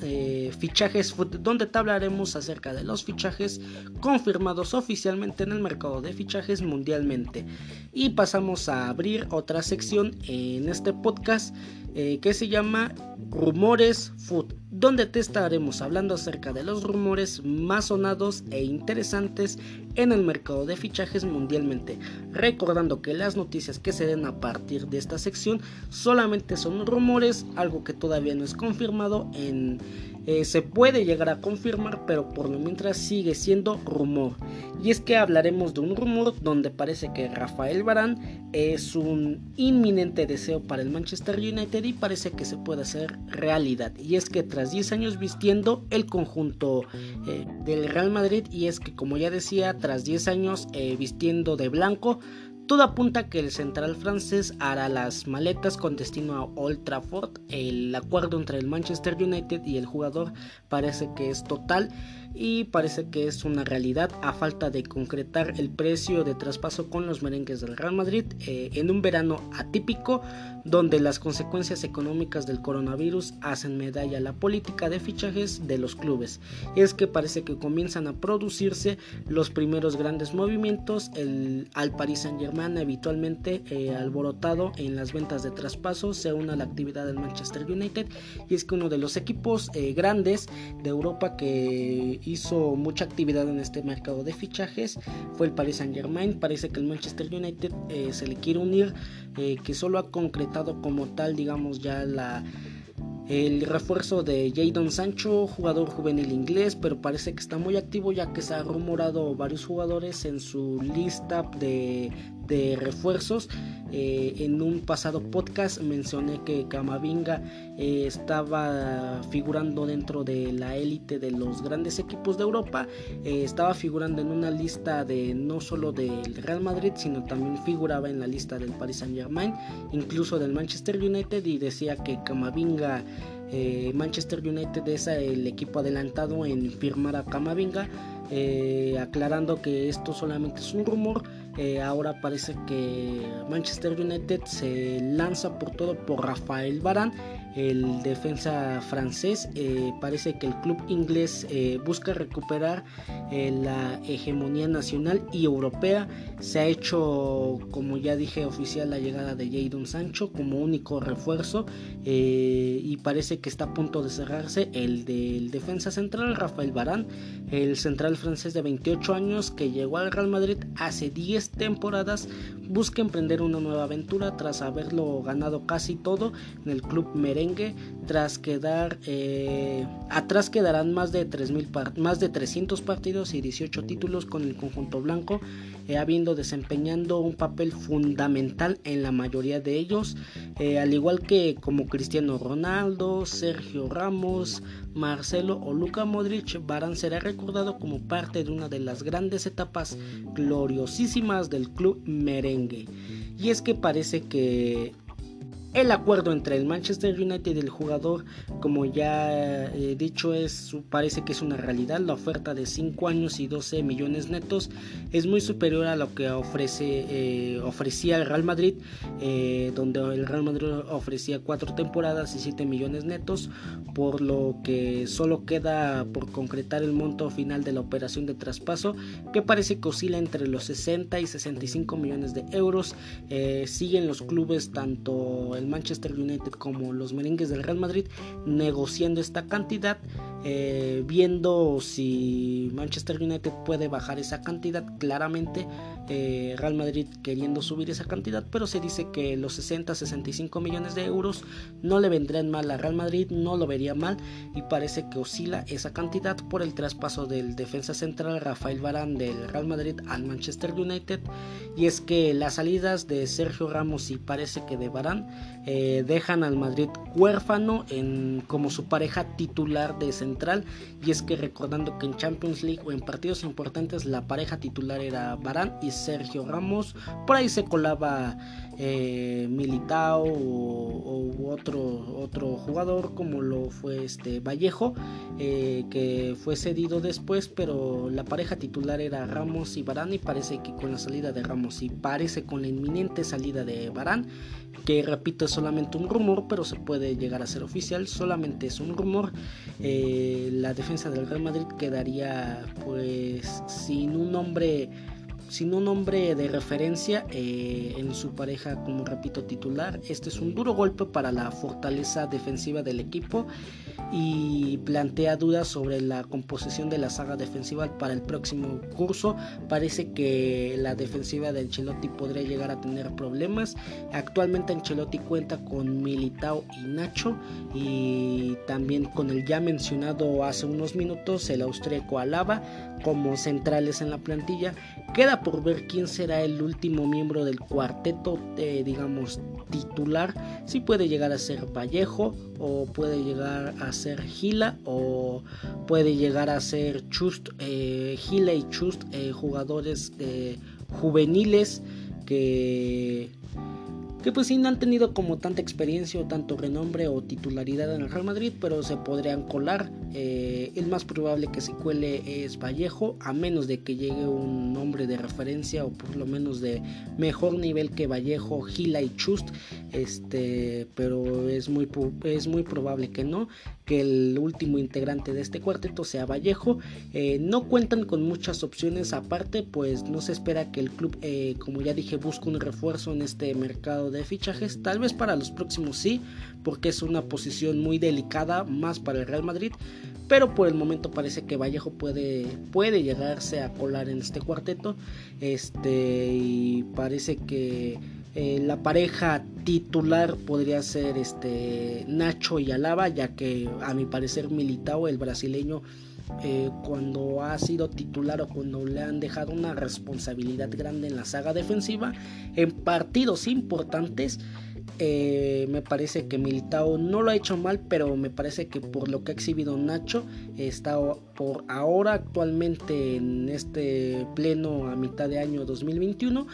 Fichajes donde te hablaremos acerca de los fichajes confirmados oficialmente en el mercado de fichajes mundialmente. Y pasamos a abrir otra sección en este podcast eh, que se llama Rumores Food, donde te estaremos hablando acerca de los rumores más sonados e interesantes en el mercado de fichajes mundialmente, recordando que las noticias que se den a partir de esta sección solamente son rumores, algo que todavía no es confirmado en eh, se puede llegar a confirmar, pero por lo mientras sigue siendo rumor. Y es que hablaremos de un rumor donde parece que Rafael Barán es un inminente deseo para el Manchester United y parece que se puede hacer realidad. Y es que tras 10 años vistiendo el conjunto eh, del Real Madrid, y es que como ya decía, tras 10 años eh, vistiendo de blanco, todo apunta que el central francés hará las maletas con destino a Old Trafford. El acuerdo entre el Manchester United y el jugador parece que es total y parece que es una realidad a falta de concretar el precio de traspaso con los merengues del Real Madrid eh, en un verano atípico donde las consecuencias económicas del coronavirus hacen medalla a la política de fichajes de los clubes. Es que parece que comienzan a producirse los primeros grandes movimientos el, al Paris Saint Germain habitualmente eh, alborotado en las ventas de traspaso se une a la actividad del Manchester United y es que uno de los equipos eh, grandes de Europa que hizo mucha actividad en este mercado de fichajes fue el Paris Saint Germain. Parece que el Manchester United eh, se le quiere unir, eh, que solo ha concretado como tal, digamos, ya la el refuerzo de Jadon Sancho, jugador juvenil inglés, pero parece que está muy activo ya que se ha rumorado varios jugadores en su lista de, de refuerzos. Eh, en un pasado podcast mencioné que Camavinga eh, estaba figurando dentro de la élite de los grandes equipos de Europa. Eh, estaba figurando en una lista de no solo del Real Madrid, sino también figuraba en la lista del Paris Saint Germain, incluso del Manchester United y decía que Camavinga Manchester United es el equipo adelantado en firmar a Camavinga, aclarando que esto solamente es un rumor ahora parece que Manchester United se lanza por todo por Rafael Barán el defensa francés. Eh, parece que el club inglés eh, busca recuperar eh, la hegemonía nacional y europea. Se ha hecho, como ya dije, oficial la llegada de Jadon Sancho como único refuerzo y parece que está a punto de cerrarse el del defensa central Rafael Barán, el central francés de 28 años que llegó al Real Madrid hace 10 temporadas, busca emprender una nueva aventura tras haberlo ganado casi todo en el club merengue tras quedar eh, atrás quedarán más de más de 300 partidos y 18 títulos con el conjunto blanco eh, habiendo desempeñando un papel fundamental en la mayoría de ellos eh, al igual que como Cristiano Ronaldo Sergio Ramos Marcelo o Luka Modric Barán será recordado como parte de una de las grandes etapas gloriosísimas del club merengue. Y es que parece que el acuerdo entre el Manchester United y el jugador, como ya he dicho, es, parece que es una realidad. La oferta de 5 años y 12 millones netos es muy superior a lo que ofrece, eh, ofrecía el Real Madrid, eh, donde el Real Madrid ofrecía 4 temporadas y 7 millones netos, por lo que solo queda por concretar el monto final de la operación de traspaso, que parece que oscila entre los 60 y 65 millones de euros. Eh, siguen los clubes tanto Manchester United como los merengues del Real Madrid negociando esta cantidad, eh, viendo si Manchester United puede bajar esa cantidad. Claramente eh, Real Madrid queriendo subir esa cantidad, pero se dice que los 60-65 millones de euros no le vendrían mal a Real Madrid, no lo vería mal y parece que oscila esa cantidad por el traspaso del defensa central Rafael Varane del Real Madrid al Manchester United. Y es que las salidas de Sergio Ramos y parece que de Varane eh, dejan al Madrid huérfano en, como su pareja titular de central y es que recordando que en Champions League o en partidos importantes la pareja titular era Varane y Sergio Ramos. Por ahí se colaba eh, Militao o, otro, otro jugador como lo fue este Vallejo, eh, que fue cedido después, pero la pareja titular era Ramos y Barán y parece que con la salida de Ramos y parece con la inminente salida de Barán, que repito es solamente un rumor, pero se puede llegar a ser oficial, solamente es un rumor, eh, la defensa del Real Madrid quedaría pues sin un hombre sin un nombre de referencia eh, en su pareja como repito titular. Este es un duro golpe para la fortaleza defensiva del equipo y plantea dudas sobre la composición de la saga defensiva para el próximo curso. Parece que la defensiva de Ancelotti podría llegar a tener problemas. Actualmente Ancelotti cuenta con Militao y Nacho y también con el ya mencionado hace unos minutos el austríaco Alaba como centrales en la plantilla. Queda por ver quién será el último miembro del cuarteto, eh, digamos, titular. Si puede llegar a ser Vallejo o puede llegar a ser Gila o puede llegar a ser Chust, eh, Gila y Chust, eh, jugadores juveniles que que pues sí no han tenido como tanta experiencia o tanto renombre o titularidad en el Real Madrid, pero se podrían colar. Eh, el más probable que se cuele es Vallejo, a menos de que llegue un nombre de referencia o por lo menos de mejor nivel que Vallejo, Gila y Chust, este, pero es muy, es muy probable que no que el último integrante de este cuarteto sea Vallejo. Eh, no cuentan con muchas opciones aparte, pues no se espera que el club, eh, como ya dije, busque un refuerzo en este mercado de fichajes. Tal vez para los próximos sí, porque es una posición muy delicada, más para el Real Madrid. Pero por el momento parece que Vallejo puede, puede llegarse a colar en este cuarteto. Este, y parece que eh, la pareja titular podría ser este Nacho y Alaba, ya que a mi parecer Militao, el brasileño, eh, cuando ha sido titular o cuando le han dejado una responsabilidad grande en la saga defensiva, en partidos importantes, eh, me parece que Militao no lo ha hecho mal, pero me parece que por lo que ha exhibido Nacho, está por ahora actualmente en este pleno a mitad de año 2021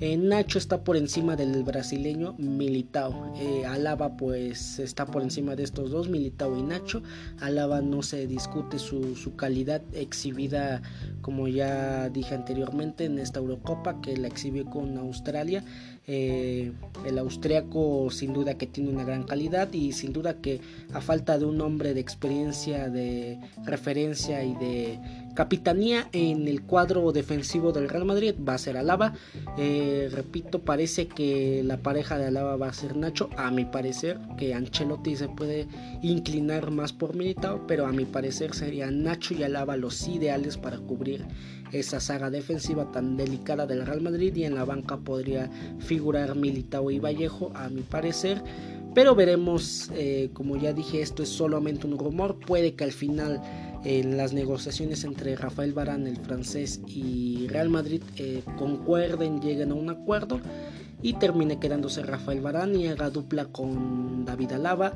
eh, Nacho está por encima del brasileño Militao. Eh, Alaba pues está por encima de estos dos Militao y Nacho. Alaba no se discute su, su calidad exhibida como ya dije anteriormente en esta Eurocopa que la exhibió con Australia eh, el austriaco sin duda que tiene una gran calidad y sin duda que a falta de un hombre de experiencia, de referencia y de capitanía en el cuadro defensivo del Real Madrid va a ser Alaba. Eh, repito, parece que la pareja de Alaba va a ser Nacho. A mi parecer, que Ancelotti se puede inclinar más por Militao, pero a mi parecer serían Nacho y Alaba los ideales para cubrir esa saga defensiva tan delicada del Real Madrid y en la banca podría figurar Militao y Vallejo a mi parecer. Pero veremos eh, como ya dije esto es solamente un rumor. Puede que al final en las negociaciones entre Rafael Barán el francés y Real Madrid eh, concuerden lleguen a un acuerdo y termine quedándose Rafael Barán y haga dupla con David Alaba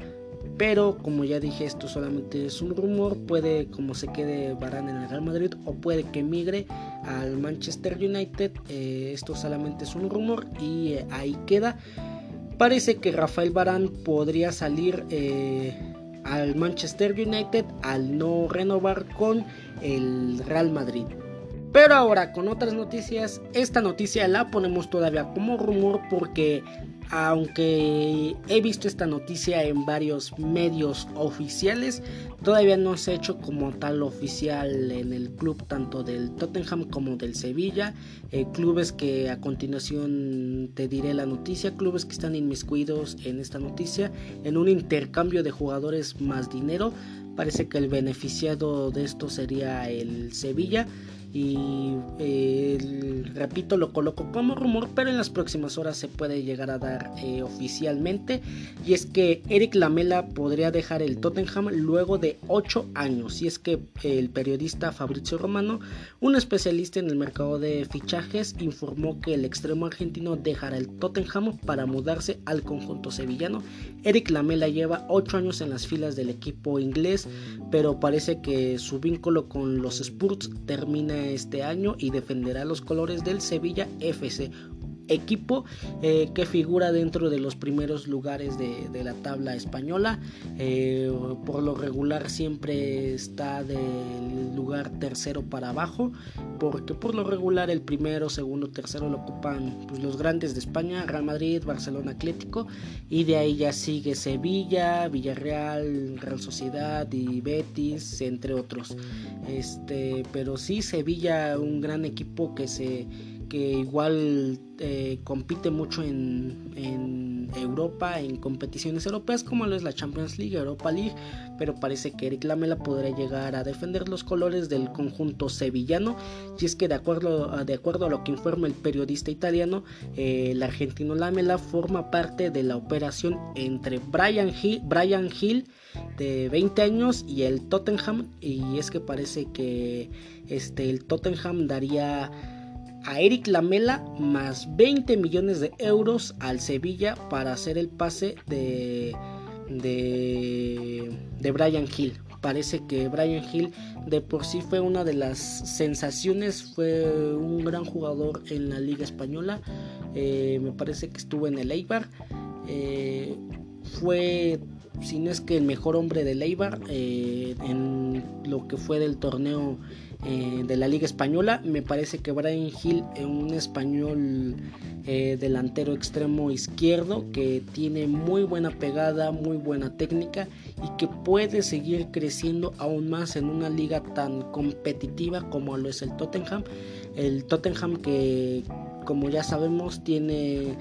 pero como ya dije, esto solamente es un rumor. Puede como se quede Barán en el Real Madrid o puede que migre al Manchester United. Eh, esto solamente es un rumor y eh, ahí queda. Parece que Rafael Barán podría salir eh, al Manchester United al no renovar con el Real Madrid. Pero ahora con otras noticias, esta noticia la ponemos todavía como rumor porque aunque he visto esta noticia en varios medios oficiales, todavía no se ha hecho como tal oficial en el club tanto del Tottenham como del Sevilla, eh, clubes que a continuación te diré la noticia, clubes que están inmiscuidos en esta noticia, en un intercambio de jugadores más dinero, parece que el beneficiado de esto sería el Sevilla y eh, repito lo coloco como rumor pero en las próximas horas se puede llegar a dar eh, oficialmente. Y es que Eric Lamela podría dejar el Tottenham luego de 8 años. Y es que el periodista Fabrizio Romano un especialista en el mercado de fichajes informó que el extremo argentino dejará el Tottenham para mudarse al conjunto sevillano. Eric Lamela lleva 8 años en las filas del equipo inglés pero parece que su vínculo con los Spurs termina este año y defenderá los colores del Sevilla FC, equipo eh, que figura dentro de los primeros lugares de, la tabla española. Eh, por lo regular siempre está del lugar tercero para abajo, porque por lo regular el primero, segundo, tercero lo ocupan pues, los grandes de España, Real Madrid, Barcelona, Atlético, y de ahí ya sigue Sevilla, Villarreal, Real Sociedad y Betis, entre otros. Este, pero sí, Sevilla, un gran equipo que se que igual eh, compite mucho en, Europa, en competiciones europeas como lo es la Champions League, Europa League, pero parece que Eric Lamela podrá llegar a defender los colores del conjunto sevillano, y es que de acuerdo, de acuerdo a lo que informa el periodista italiano, eh, el argentino Lamela forma parte de la operación entre Brian Hill, Brian Hill de 20 años y el Tottenham, y es que parece que este, el Tottenham daría a Eric Lamela más 20 millones de euros al Sevilla para hacer el pase de, de, de Brian Hill. Parece que Brian Hill de por sí fue una de las sensaciones, fue un gran jugador en la liga española. Eh, me parece que estuvo en el Eibar. Eh, fue, si no es que el mejor hombre del Eibar eh, en lo que fue del torneo eh, de la Liga Española. Me parece que Brian Hill es un español eh, delantero extremo izquierdo que tiene muy buena pegada, muy buena técnica y que puede seguir creciendo aún más en una liga tan competitiva como lo es el Tottenham. El Tottenham que como ya sabemos tiene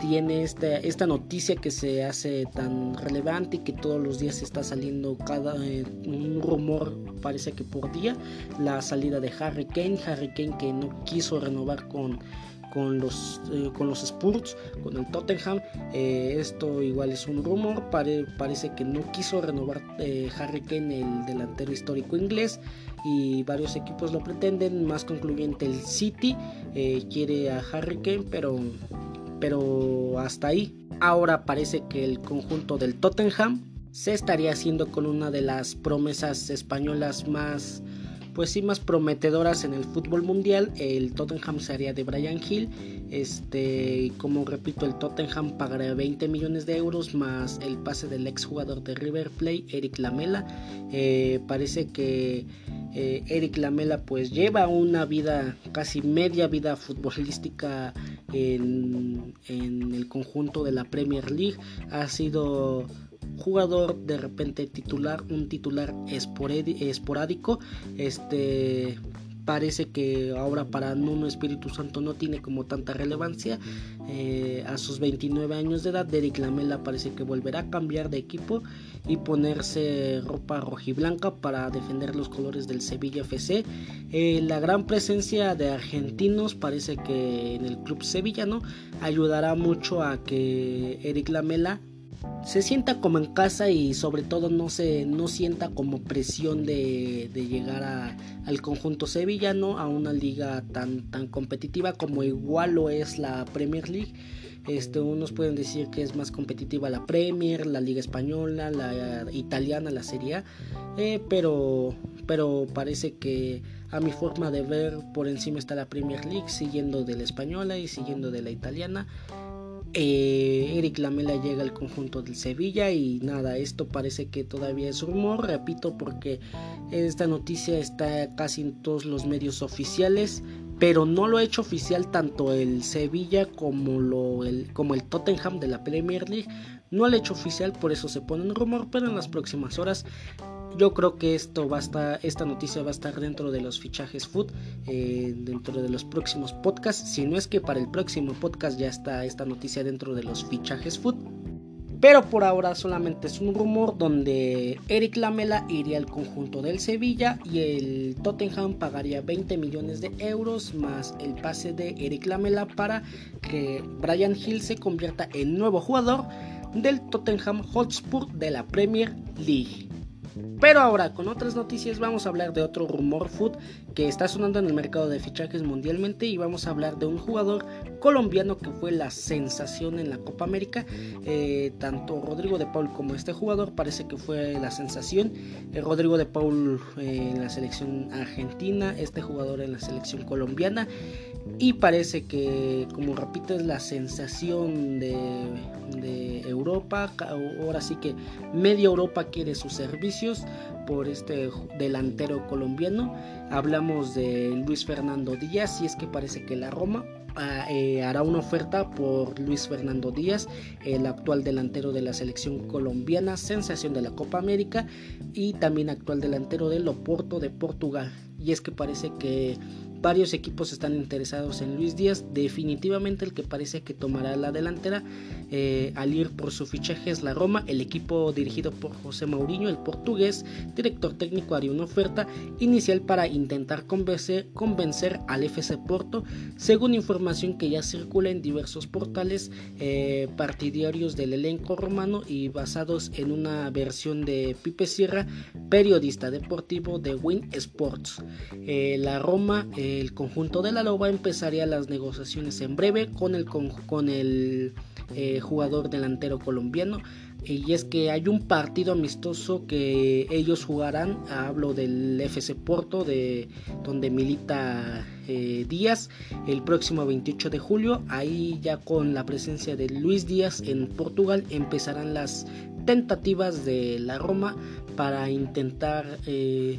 tiene esta, esta noticia que se hace tan relevante y que todos los días está saliendo cada eh, un rumor parece que por día la salida de Harry Kane Harry Kane que no quiso renovar con con los, eh, con los Spurs, con el Tottenham. Eh, esto igual es un rumor. parece que no quiso renovar Harry Kane, el delantero histórico inglés. Y varios equipos lo pretenden. Más concluyente, el City quiere a Harry Kane, pero pero hasta ahí. Ahora parece que el conjunto del Tottenham se estaría haciendo con una de las promesas españolas más pues sí más prometedoras en el fútbol mundial. El Tottenham sería de Brian Hill. Este, como repito, el Tottenham pagará 20 millones de euros más el pase del ex jugador de River Plate, Eric Lamela. Eh, parece que eh, Eric Lamela pues lleva una vida, casi media vida futbolística en, en el conjunto de la Premier League. Ha sido jugador de repente titular, un titular esporádico, este parece que ahora para Nuno Espíritu Santo no tiene como tanta relevancia. Eh, a sus 29 años de edad, Derek Lamela parece que volverá a cambiar de equipo y ponerse ropa rojiblanca para defender los colores del Sevilla FC. Eh, la gran presencia de argentinos parece que en el club sevillano ayudará mucho a que Eric Lamela se sienta como en casa y sobre todo no se no sienta como presión de, llegar a, al conjunto sevillano a una liga tan tan competitiva como igual lo es la Premier League este, unos pueden decir que es más competitiva la Premier, la Liga Española, la Italiana, la Serie eh, pero, pero parece que a mi forma de ver por encima está la Premier League, siguiendo de la Española y siguiendo de la Italiana. Eh, Eric Lamela llega al conjunto del Sevilla y nada, esto parece que todavía es rumor, repito, porque esta noticia está casi en todos los medios oficiales, pero no lo ha hecho oficial tanto el Sevilla como, lo, el, como el Tottenham de la Premier League. No lo ha hecho oficial, por eso se pone en rumor, pero en las próximas horas yo creo que esto va a estar, esta noticia va a estar dentro de los fichajes food, eh, dentro de los próximos podcasts. Si no es que para el próximo podcast ya está esta noticia dentro de los fichajes food. Pero por ahora solamente es un rumor donde Eric Lamela iría al conjunto del Sevilla y el Tottenham pagaría 20 millones de euros más el pase de Eric Lamela para que Brian Hill se convierta en nuevo jugador del Tottenham Hotspur de la Premier League. Pero ahora con otras noticias vamos a hablar de otro rumor food que está sonando en el mercado de fichajes mundialmente y vamos a hablar de un jugador colombiano que fue la sensación en la Copa América. Eh, tanto Rodrigo de Paul como este jugador parece que fue la sensación. Eh, Rodrigo de Paul eh, en la selección argentina, este jugador en la selección colombiana y parece que como repito es la sensación de, Europa. Ahora sí que media Europa quiere sus servicios por este delantero colombiano. Hablamos de Luis Fernando Díaz y es que parece que la Roma ah, eh, hará una oferta por Luis Fernando Díaz, el actual delantero de la selección colombiana, sensación de la Copa América y también actual delantero del Oporto de Portugal. Y es que parece que Varios equipos están interesados en Luis Díaz. Definitivamente el que parece que tomará la delantera eh, al ir por su fichaje es la Roma. El equipo dirigido por José Mourinho, el portugués, director técnico, haría una oferta inicial para intentar convencer, al FC Porto, según información que ya circula en diversos portales eh, partidarios del elenco romano y basados en una versión de Pipe Sierra, periodista deportivo de Win Sports. Eh, la Roma el conjunto de la Loba empezaría las negociaciones en breve con el, con el eh, jugador delantero colombiano. Y es que hay un partido amistoso que ellos jugarán, hablo del FC Porto, de donde milita eh, Díaz, el próximo 28 de julio. Ahí ya con la presencia de Luis Díaz en Portugal empezarán las tentativas de la Roma para intentar eh,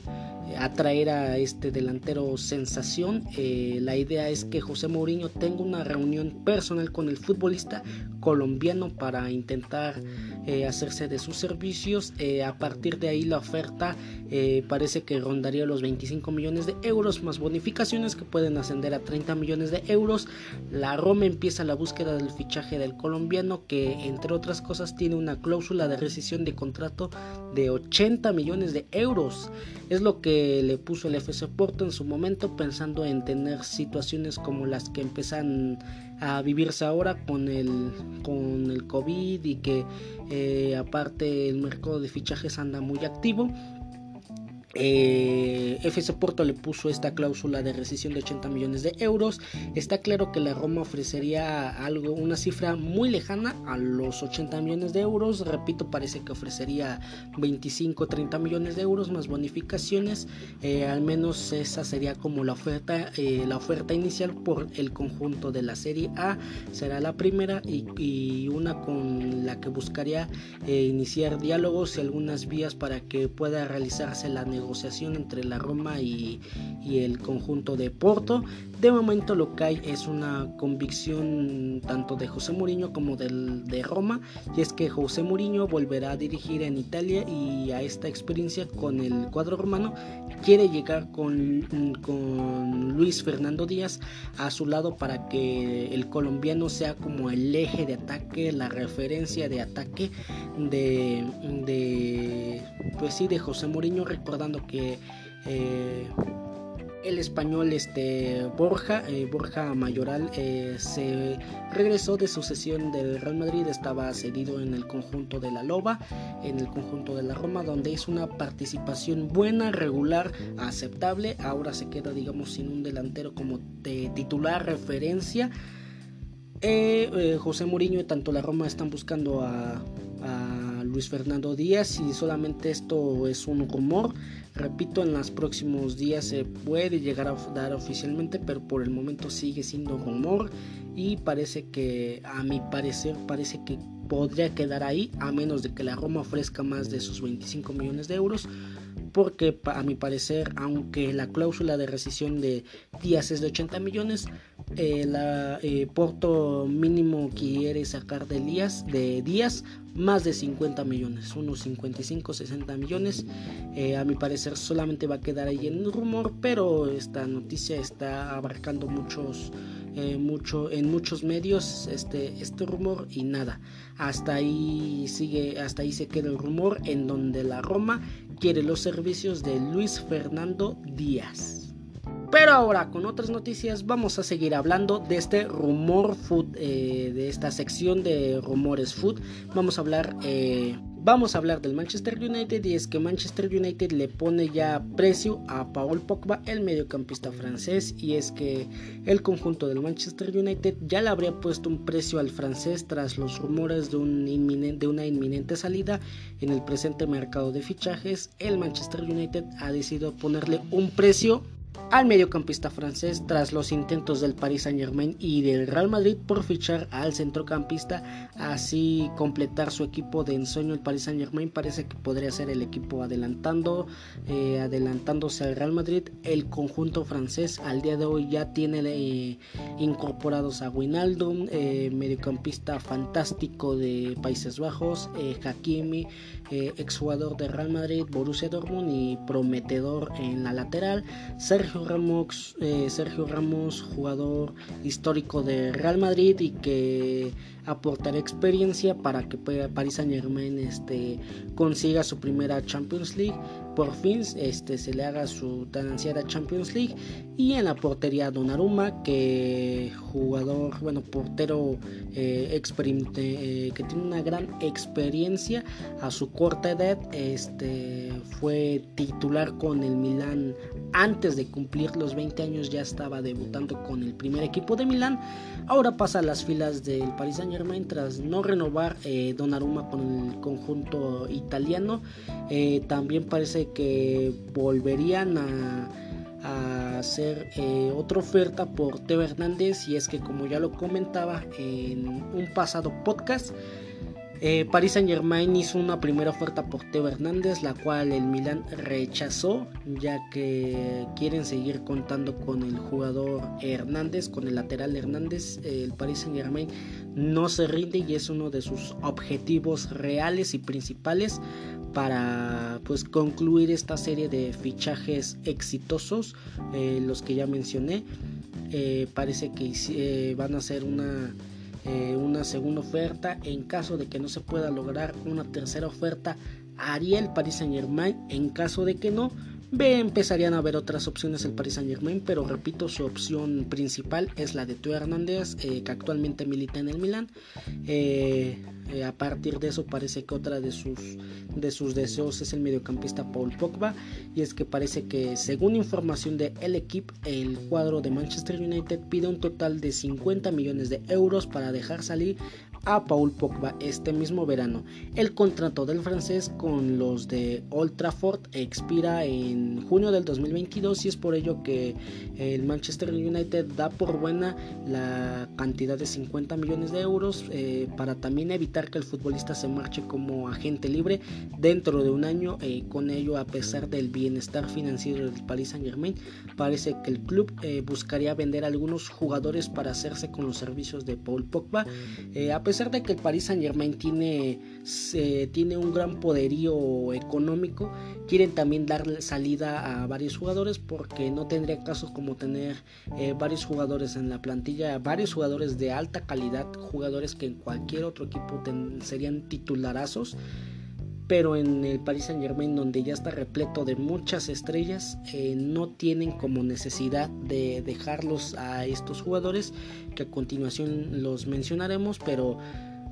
atraer a este delantero sensación. Eh, la idea es que José Mourinho tenga una reunión personal con el futbolista colombiano para intentar eh, hacerse de sus servicios. Eh, a partir de ahí la oferta parece que rondaría los 25 millones de euros más bonificaciones que pueden ascender a 30 millones de euros. La Roma empieza la búsqueda del fichaje del colombiano que entre otras cosas tiene una cláusula de rescisión de contrato de 80 millones de euros. Es lo que le puso el FC Porto en su momento pensando en tener situaciones como las que empiezan a vivirse ahora con el, con el COVID y que eh, aparte el mercado de fichajes anda muy activo. Eh, FC Porto le puso esta cláusula de rescisión de 80 millones de euros. Está claro que la Roma ofrecería algo, una cifra muy lejana a los 80 millones de euros. Repito, parece que ofrecería 25 30 millones de euros más bonificaciones. Eh, al menos esa sería como la oferta, eh, la oferta inicial por el conjunto de la Serie A. Será la primera y, y una con la que buscaría iniciar diálogos y algunas vías para que pueda realizarse la negociación negociación entre la Roma y, el conjunto de Porto. De momento lo que hay es una convicción tanto de José Mourinho como del, de Roma y es que José Mourinho volverá a dirigir en Italia y a esta experiencia con el cuadro romano quiere llegar con, con Luis Fernando Díaz a su lado para que el colombiano sea como el eje de ataque, la referencia de ataque de, de pues sí de José Mourinho recordando que eh, el español este, Borja, eh, Borja Mayoral, eh, se regresó de su sesión del Real Madrid, estaba cedido en el conjunto de la Loba, en el conjunto de la Roma, donde hizo una participación buena, regular, aceptable. Ahora se queda, digamos, sin un delantero como de titular referencia. José Mourinho y tanto la Roma están buscando a Luis Fernando Díaz y solamente esto es un rumor. Repito, en los próximos días se puede llegar a dar oficialmente, pero por el momento sigue siendo rumor y parece que, a mi parecer, parece que podría quedar ahí a menos de que la Roma ofrezca más de sus 25 millones de euros porque a mi parecer, aunque la cláusula de rescisión de Díaz es de 80 millones, eh, la eh, Porto mínimo quiere sacar de Díaz, de Díaz más de 50 millones, unos 55, 60 millones. Eh, a mi parecer solamente va a quedar ahí en un rumor, pero esta noticia está abarcando muchos, mucho, en muchos medios este, este rumor y nada. Hasta ahí sigue, hasta ahí se queda el rumor en donde la Roma quiere los servicios de Luis Fernando Díaz. Pero ahora con otras noticias vamos a seguir hablando de este rumor food, eh, de esta sección de rumores food. Vamos a hablar eh, Vamos a hablar del Manchester United y es que Manchester United le pone ya precio a Paul Pogba, el mediocampista francés, y es que el conjunto del Manchester United ya le habría puesto un precio al francés tras los rumores de, un de una inminente salida en el presente mercado de fichajes. El Manchester United ha decidido ponerle un precio al mediocampista francés tras los intentos del Paris Saint Germain y del Real Madrid por fichar al centrocampista, así completar su equipo de ensueño. El Paris Saint Germain parece que podría ser el equipo adelantando, eh, adelantándose al Real Madrid. El conjunto francés al día de hoy ya tiene eh, incorporados a Wijnaldum, eh, mediocampista fantástico de Países Bajos, Hakimi, exjugador de Real Madrid, Borussia Dortmund y prometedor en la lateral. Sergio Ramos, eh, Sergio Ramos, jugador histórico de Real Madrid y que aportará experiencia para que Paris Saint Germain este, consiga su primera Champions League por fin este, se le haga su tan ansiada Champions League. Y en la portería Donnarumma que jugador bueno portero eh, eh, que tiene una gran experiencia a su corta edad este fue titular con el Milán antes de cumplir los 20 años ya estaba debutando con el primer equipo de Milán ahora pasa a las filas del Paris Saint Germain tras no renovar eh, Donnarumma con el conjunto italiano. Eh, también parece que volverían a, hacer eh, otra oferta por Teo Hernández y es que como ya lo comentaba en un pasado podcast eh, Paris Saint Germain hizo una primera oferta por Teo Hernández, la cual el Milan rechazó, ya que quieren seguir contando con el jugador Hernández, con el lateral Hernández. El Paris Saint Germain no se rinde y es uno de sus objetivos reales y principales para pues concluir esta serie de fichajes exitosos, eh, los que ya mencioné. Eh, parece que van a ser una eh, una segunda oferta. En caso de que no se pueda lograr una tercera oferta, haría el Paris Saint Germain. En caso de que no, ve, empezarían a haber otras opciones el Paris Saint Germain, pero repito, su opción principal es la de Teo Hernández, eh, que actualmente milita en el Milan. Eh, eh, a partir de eso parece que otra de sus, de sus deseos es el mediocampista Paul Pogba y es que parece que según información de El Equipo el cuadro de Manchester United pide un total de 50 millones de euros para dejar salir a Paul Pogba este mismo verano. El contrato del francés con los de Old Trafford expira en junio del 2022 y es por ello que el Manchester United da por buena la cantidad de 50 millones de euros eh, para también evitar que el futbolista se marche como agente libre dentro de un año. Eh, con ello, a pesar del bienestar financiero del Paris Saint Germain, parece que el club eh, buscaría vender algunos jugadores para hacerse con los servicios de Paul Pogba. De que el Paris Saint Germain tiene, tiene un gran poderío económico, quieren también dar salida a varios jugadores porque no tendría caso como tener eh, varios jugadores en la plantilla, varios jugadores de alta calidad, jugadores que en cualquier otro equipo serían titularazos pero en el Paris Saint Germain donde ya está repleto de muchas estrellas eh, no tienen como necesidad de dejarlos a estos jugadores que a continuación los mencionaremos pero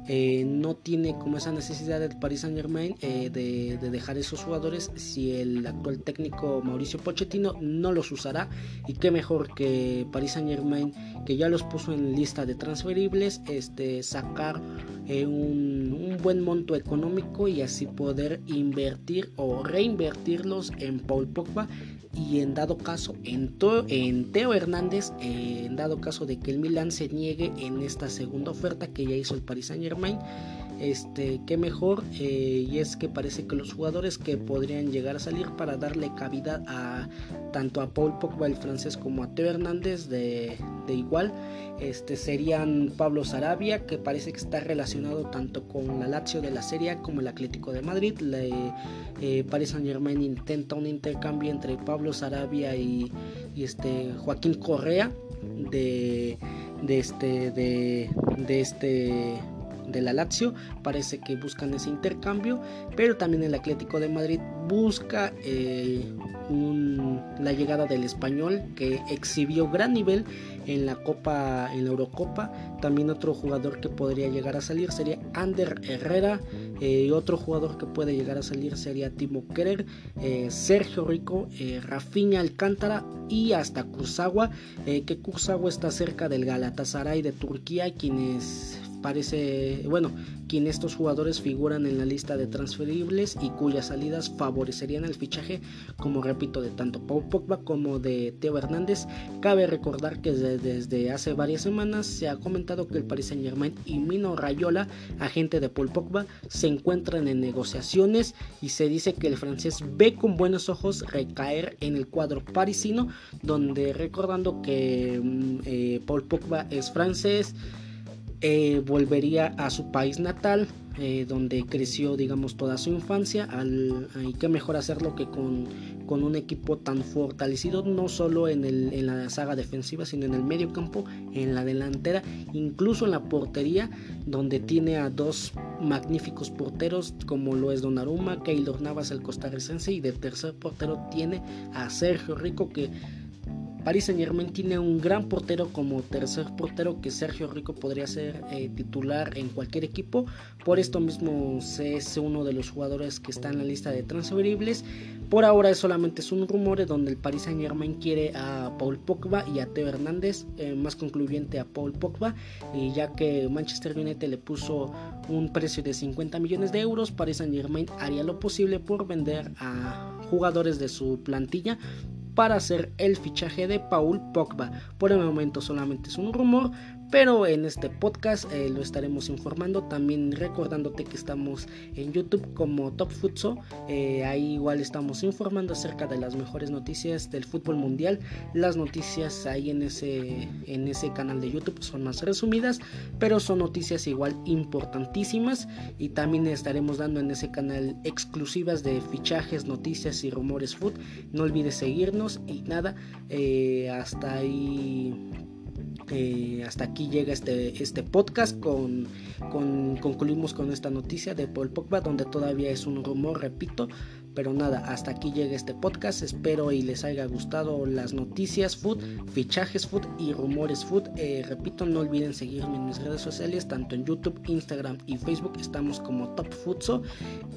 eh, no tiene como esa necesidad del Paris Saint Germain eh, de, dejar esos jugadores si el actual técnico Mauricio Pochettino no los usará. Y qué mejor que Paris Saint Germain que ya los puso en lista de transferibles este sacar eh, un, un, buen monto económico y así poder invertir o reinvertirlos en Paul Pogba y en dado caso en, en Teo Hernández, en dado caso de que el Milan se niegue en esta segunda oferta que ya hizo el Paris Saint Germain, este, qué mejor eh, y es que parece que los jugadores que podrían llegar a salir para darle cabida a tanto a Paul Pogba el francés como a Teo Hernández de, igual este serían Pablo Sarabia que parece que está relacionado tanto con la Lazio de la Serie como el Atlético de Madrid. Le, eh, Paris Saint Germain intenta un intercambio entre Pablo Sarabia y, este Joaquín Correa de, de este de, de este de la Lazio parece que buscan ese intercambio, pero también el Atlético de Madrid busca eh, la llegada del español que exhibió gran nivel en la Copa, en la Eurocopa. También otro jugador que podría llegar a salir sería Ander Herrera. eh, otro jugador que puede llegar a salir sería Timo Kerer, eh, Sergio Rico, Rafinha Alcántara y hasta Kurzawa. que Kurzawa está cerca del Galatasaray de Turquía, quienes parece, bueno, quien estos jugadores figuran en la lista de transferibles y cuyas salidas favorecerían el fichaje, como repito, de tanto Paul Pogba como de Teo Hernández. Cabe recordar que desde, hace varias semanas se ha comentado que el Paris Saint Germain y Mino Rayola, agente de Paul Pogba, se encuentran en negociaciones y se dice que el francés ve con buenos ojos recaer en el cuadro parisino, donde recordando que mm, eh, Paul Pogba es francés, eh, volvería a su país natal, eh, donde creció, digamos, toda su infancia. Al, y qué mejor hacerlo que con, con, un equipo tan fortalecido, no solo en, el, en la saga defensiva, sino en el medio campo, en la delantera, incluso en la portería, donde tiene a dos magníficos porteros, como lo es Donnarumma, Keylor Navas, el costarricense, y de tercer portero tiene a Sergio Rico, que Paris Saint Germain tiene un gran portero como tercer portero que Sergio Rico podría ser eh, titular en cualquier equipo. Por esto mismo es uno de los jugadores que está en la lista de transferibles. Por ahora solamente es un rumor donde el Paris Saint Germain quiere a Paul Pogba y a Teo Hernández, eh, más concluyente a Paul Pogba, y ya que Manchester United le puso un precio de 50 millones de euros, Paris Saint Germain haría lo posible por vender a jugadores de su plantilla para hacer el fichaje de Paul Pogba. Por el momento solamente es un rumor, pero en este podcast eh, lo estaremos informando. También recordándote que estamos en YouTube como Top Futso. Eh, ahí igual estamos informando acerca de las mejores noticias del fútbol mundial. Las noticias ahí en ese, en ese canal de YouTube son más resumidas, pero son noticias igual importantísimas. Y también estaremos dando en ese canal exclusivas de fichajes, noticias y rumores food. No olvides seguirnos y nada, eh, hasta ahí hasta aquí llega este, este podcast. Con, con, concluimos con esta noticia de Paul Pogba, donde todavía es un rumor, repito, Pero nada, hasta aquí llega este podcast. Espero y les haya gustado las noticias food, fichajes food y rumores food. Eh, repito, no olviden seguirme en mis redes sociales, tanto en YouTube, Instagram y Facebook. Estamos como Top Futso.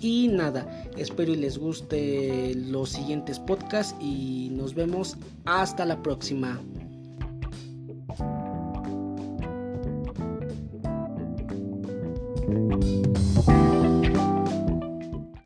Y nada, espero y les guste los siguientes podcasts y nos vemos hasta la próxima. うん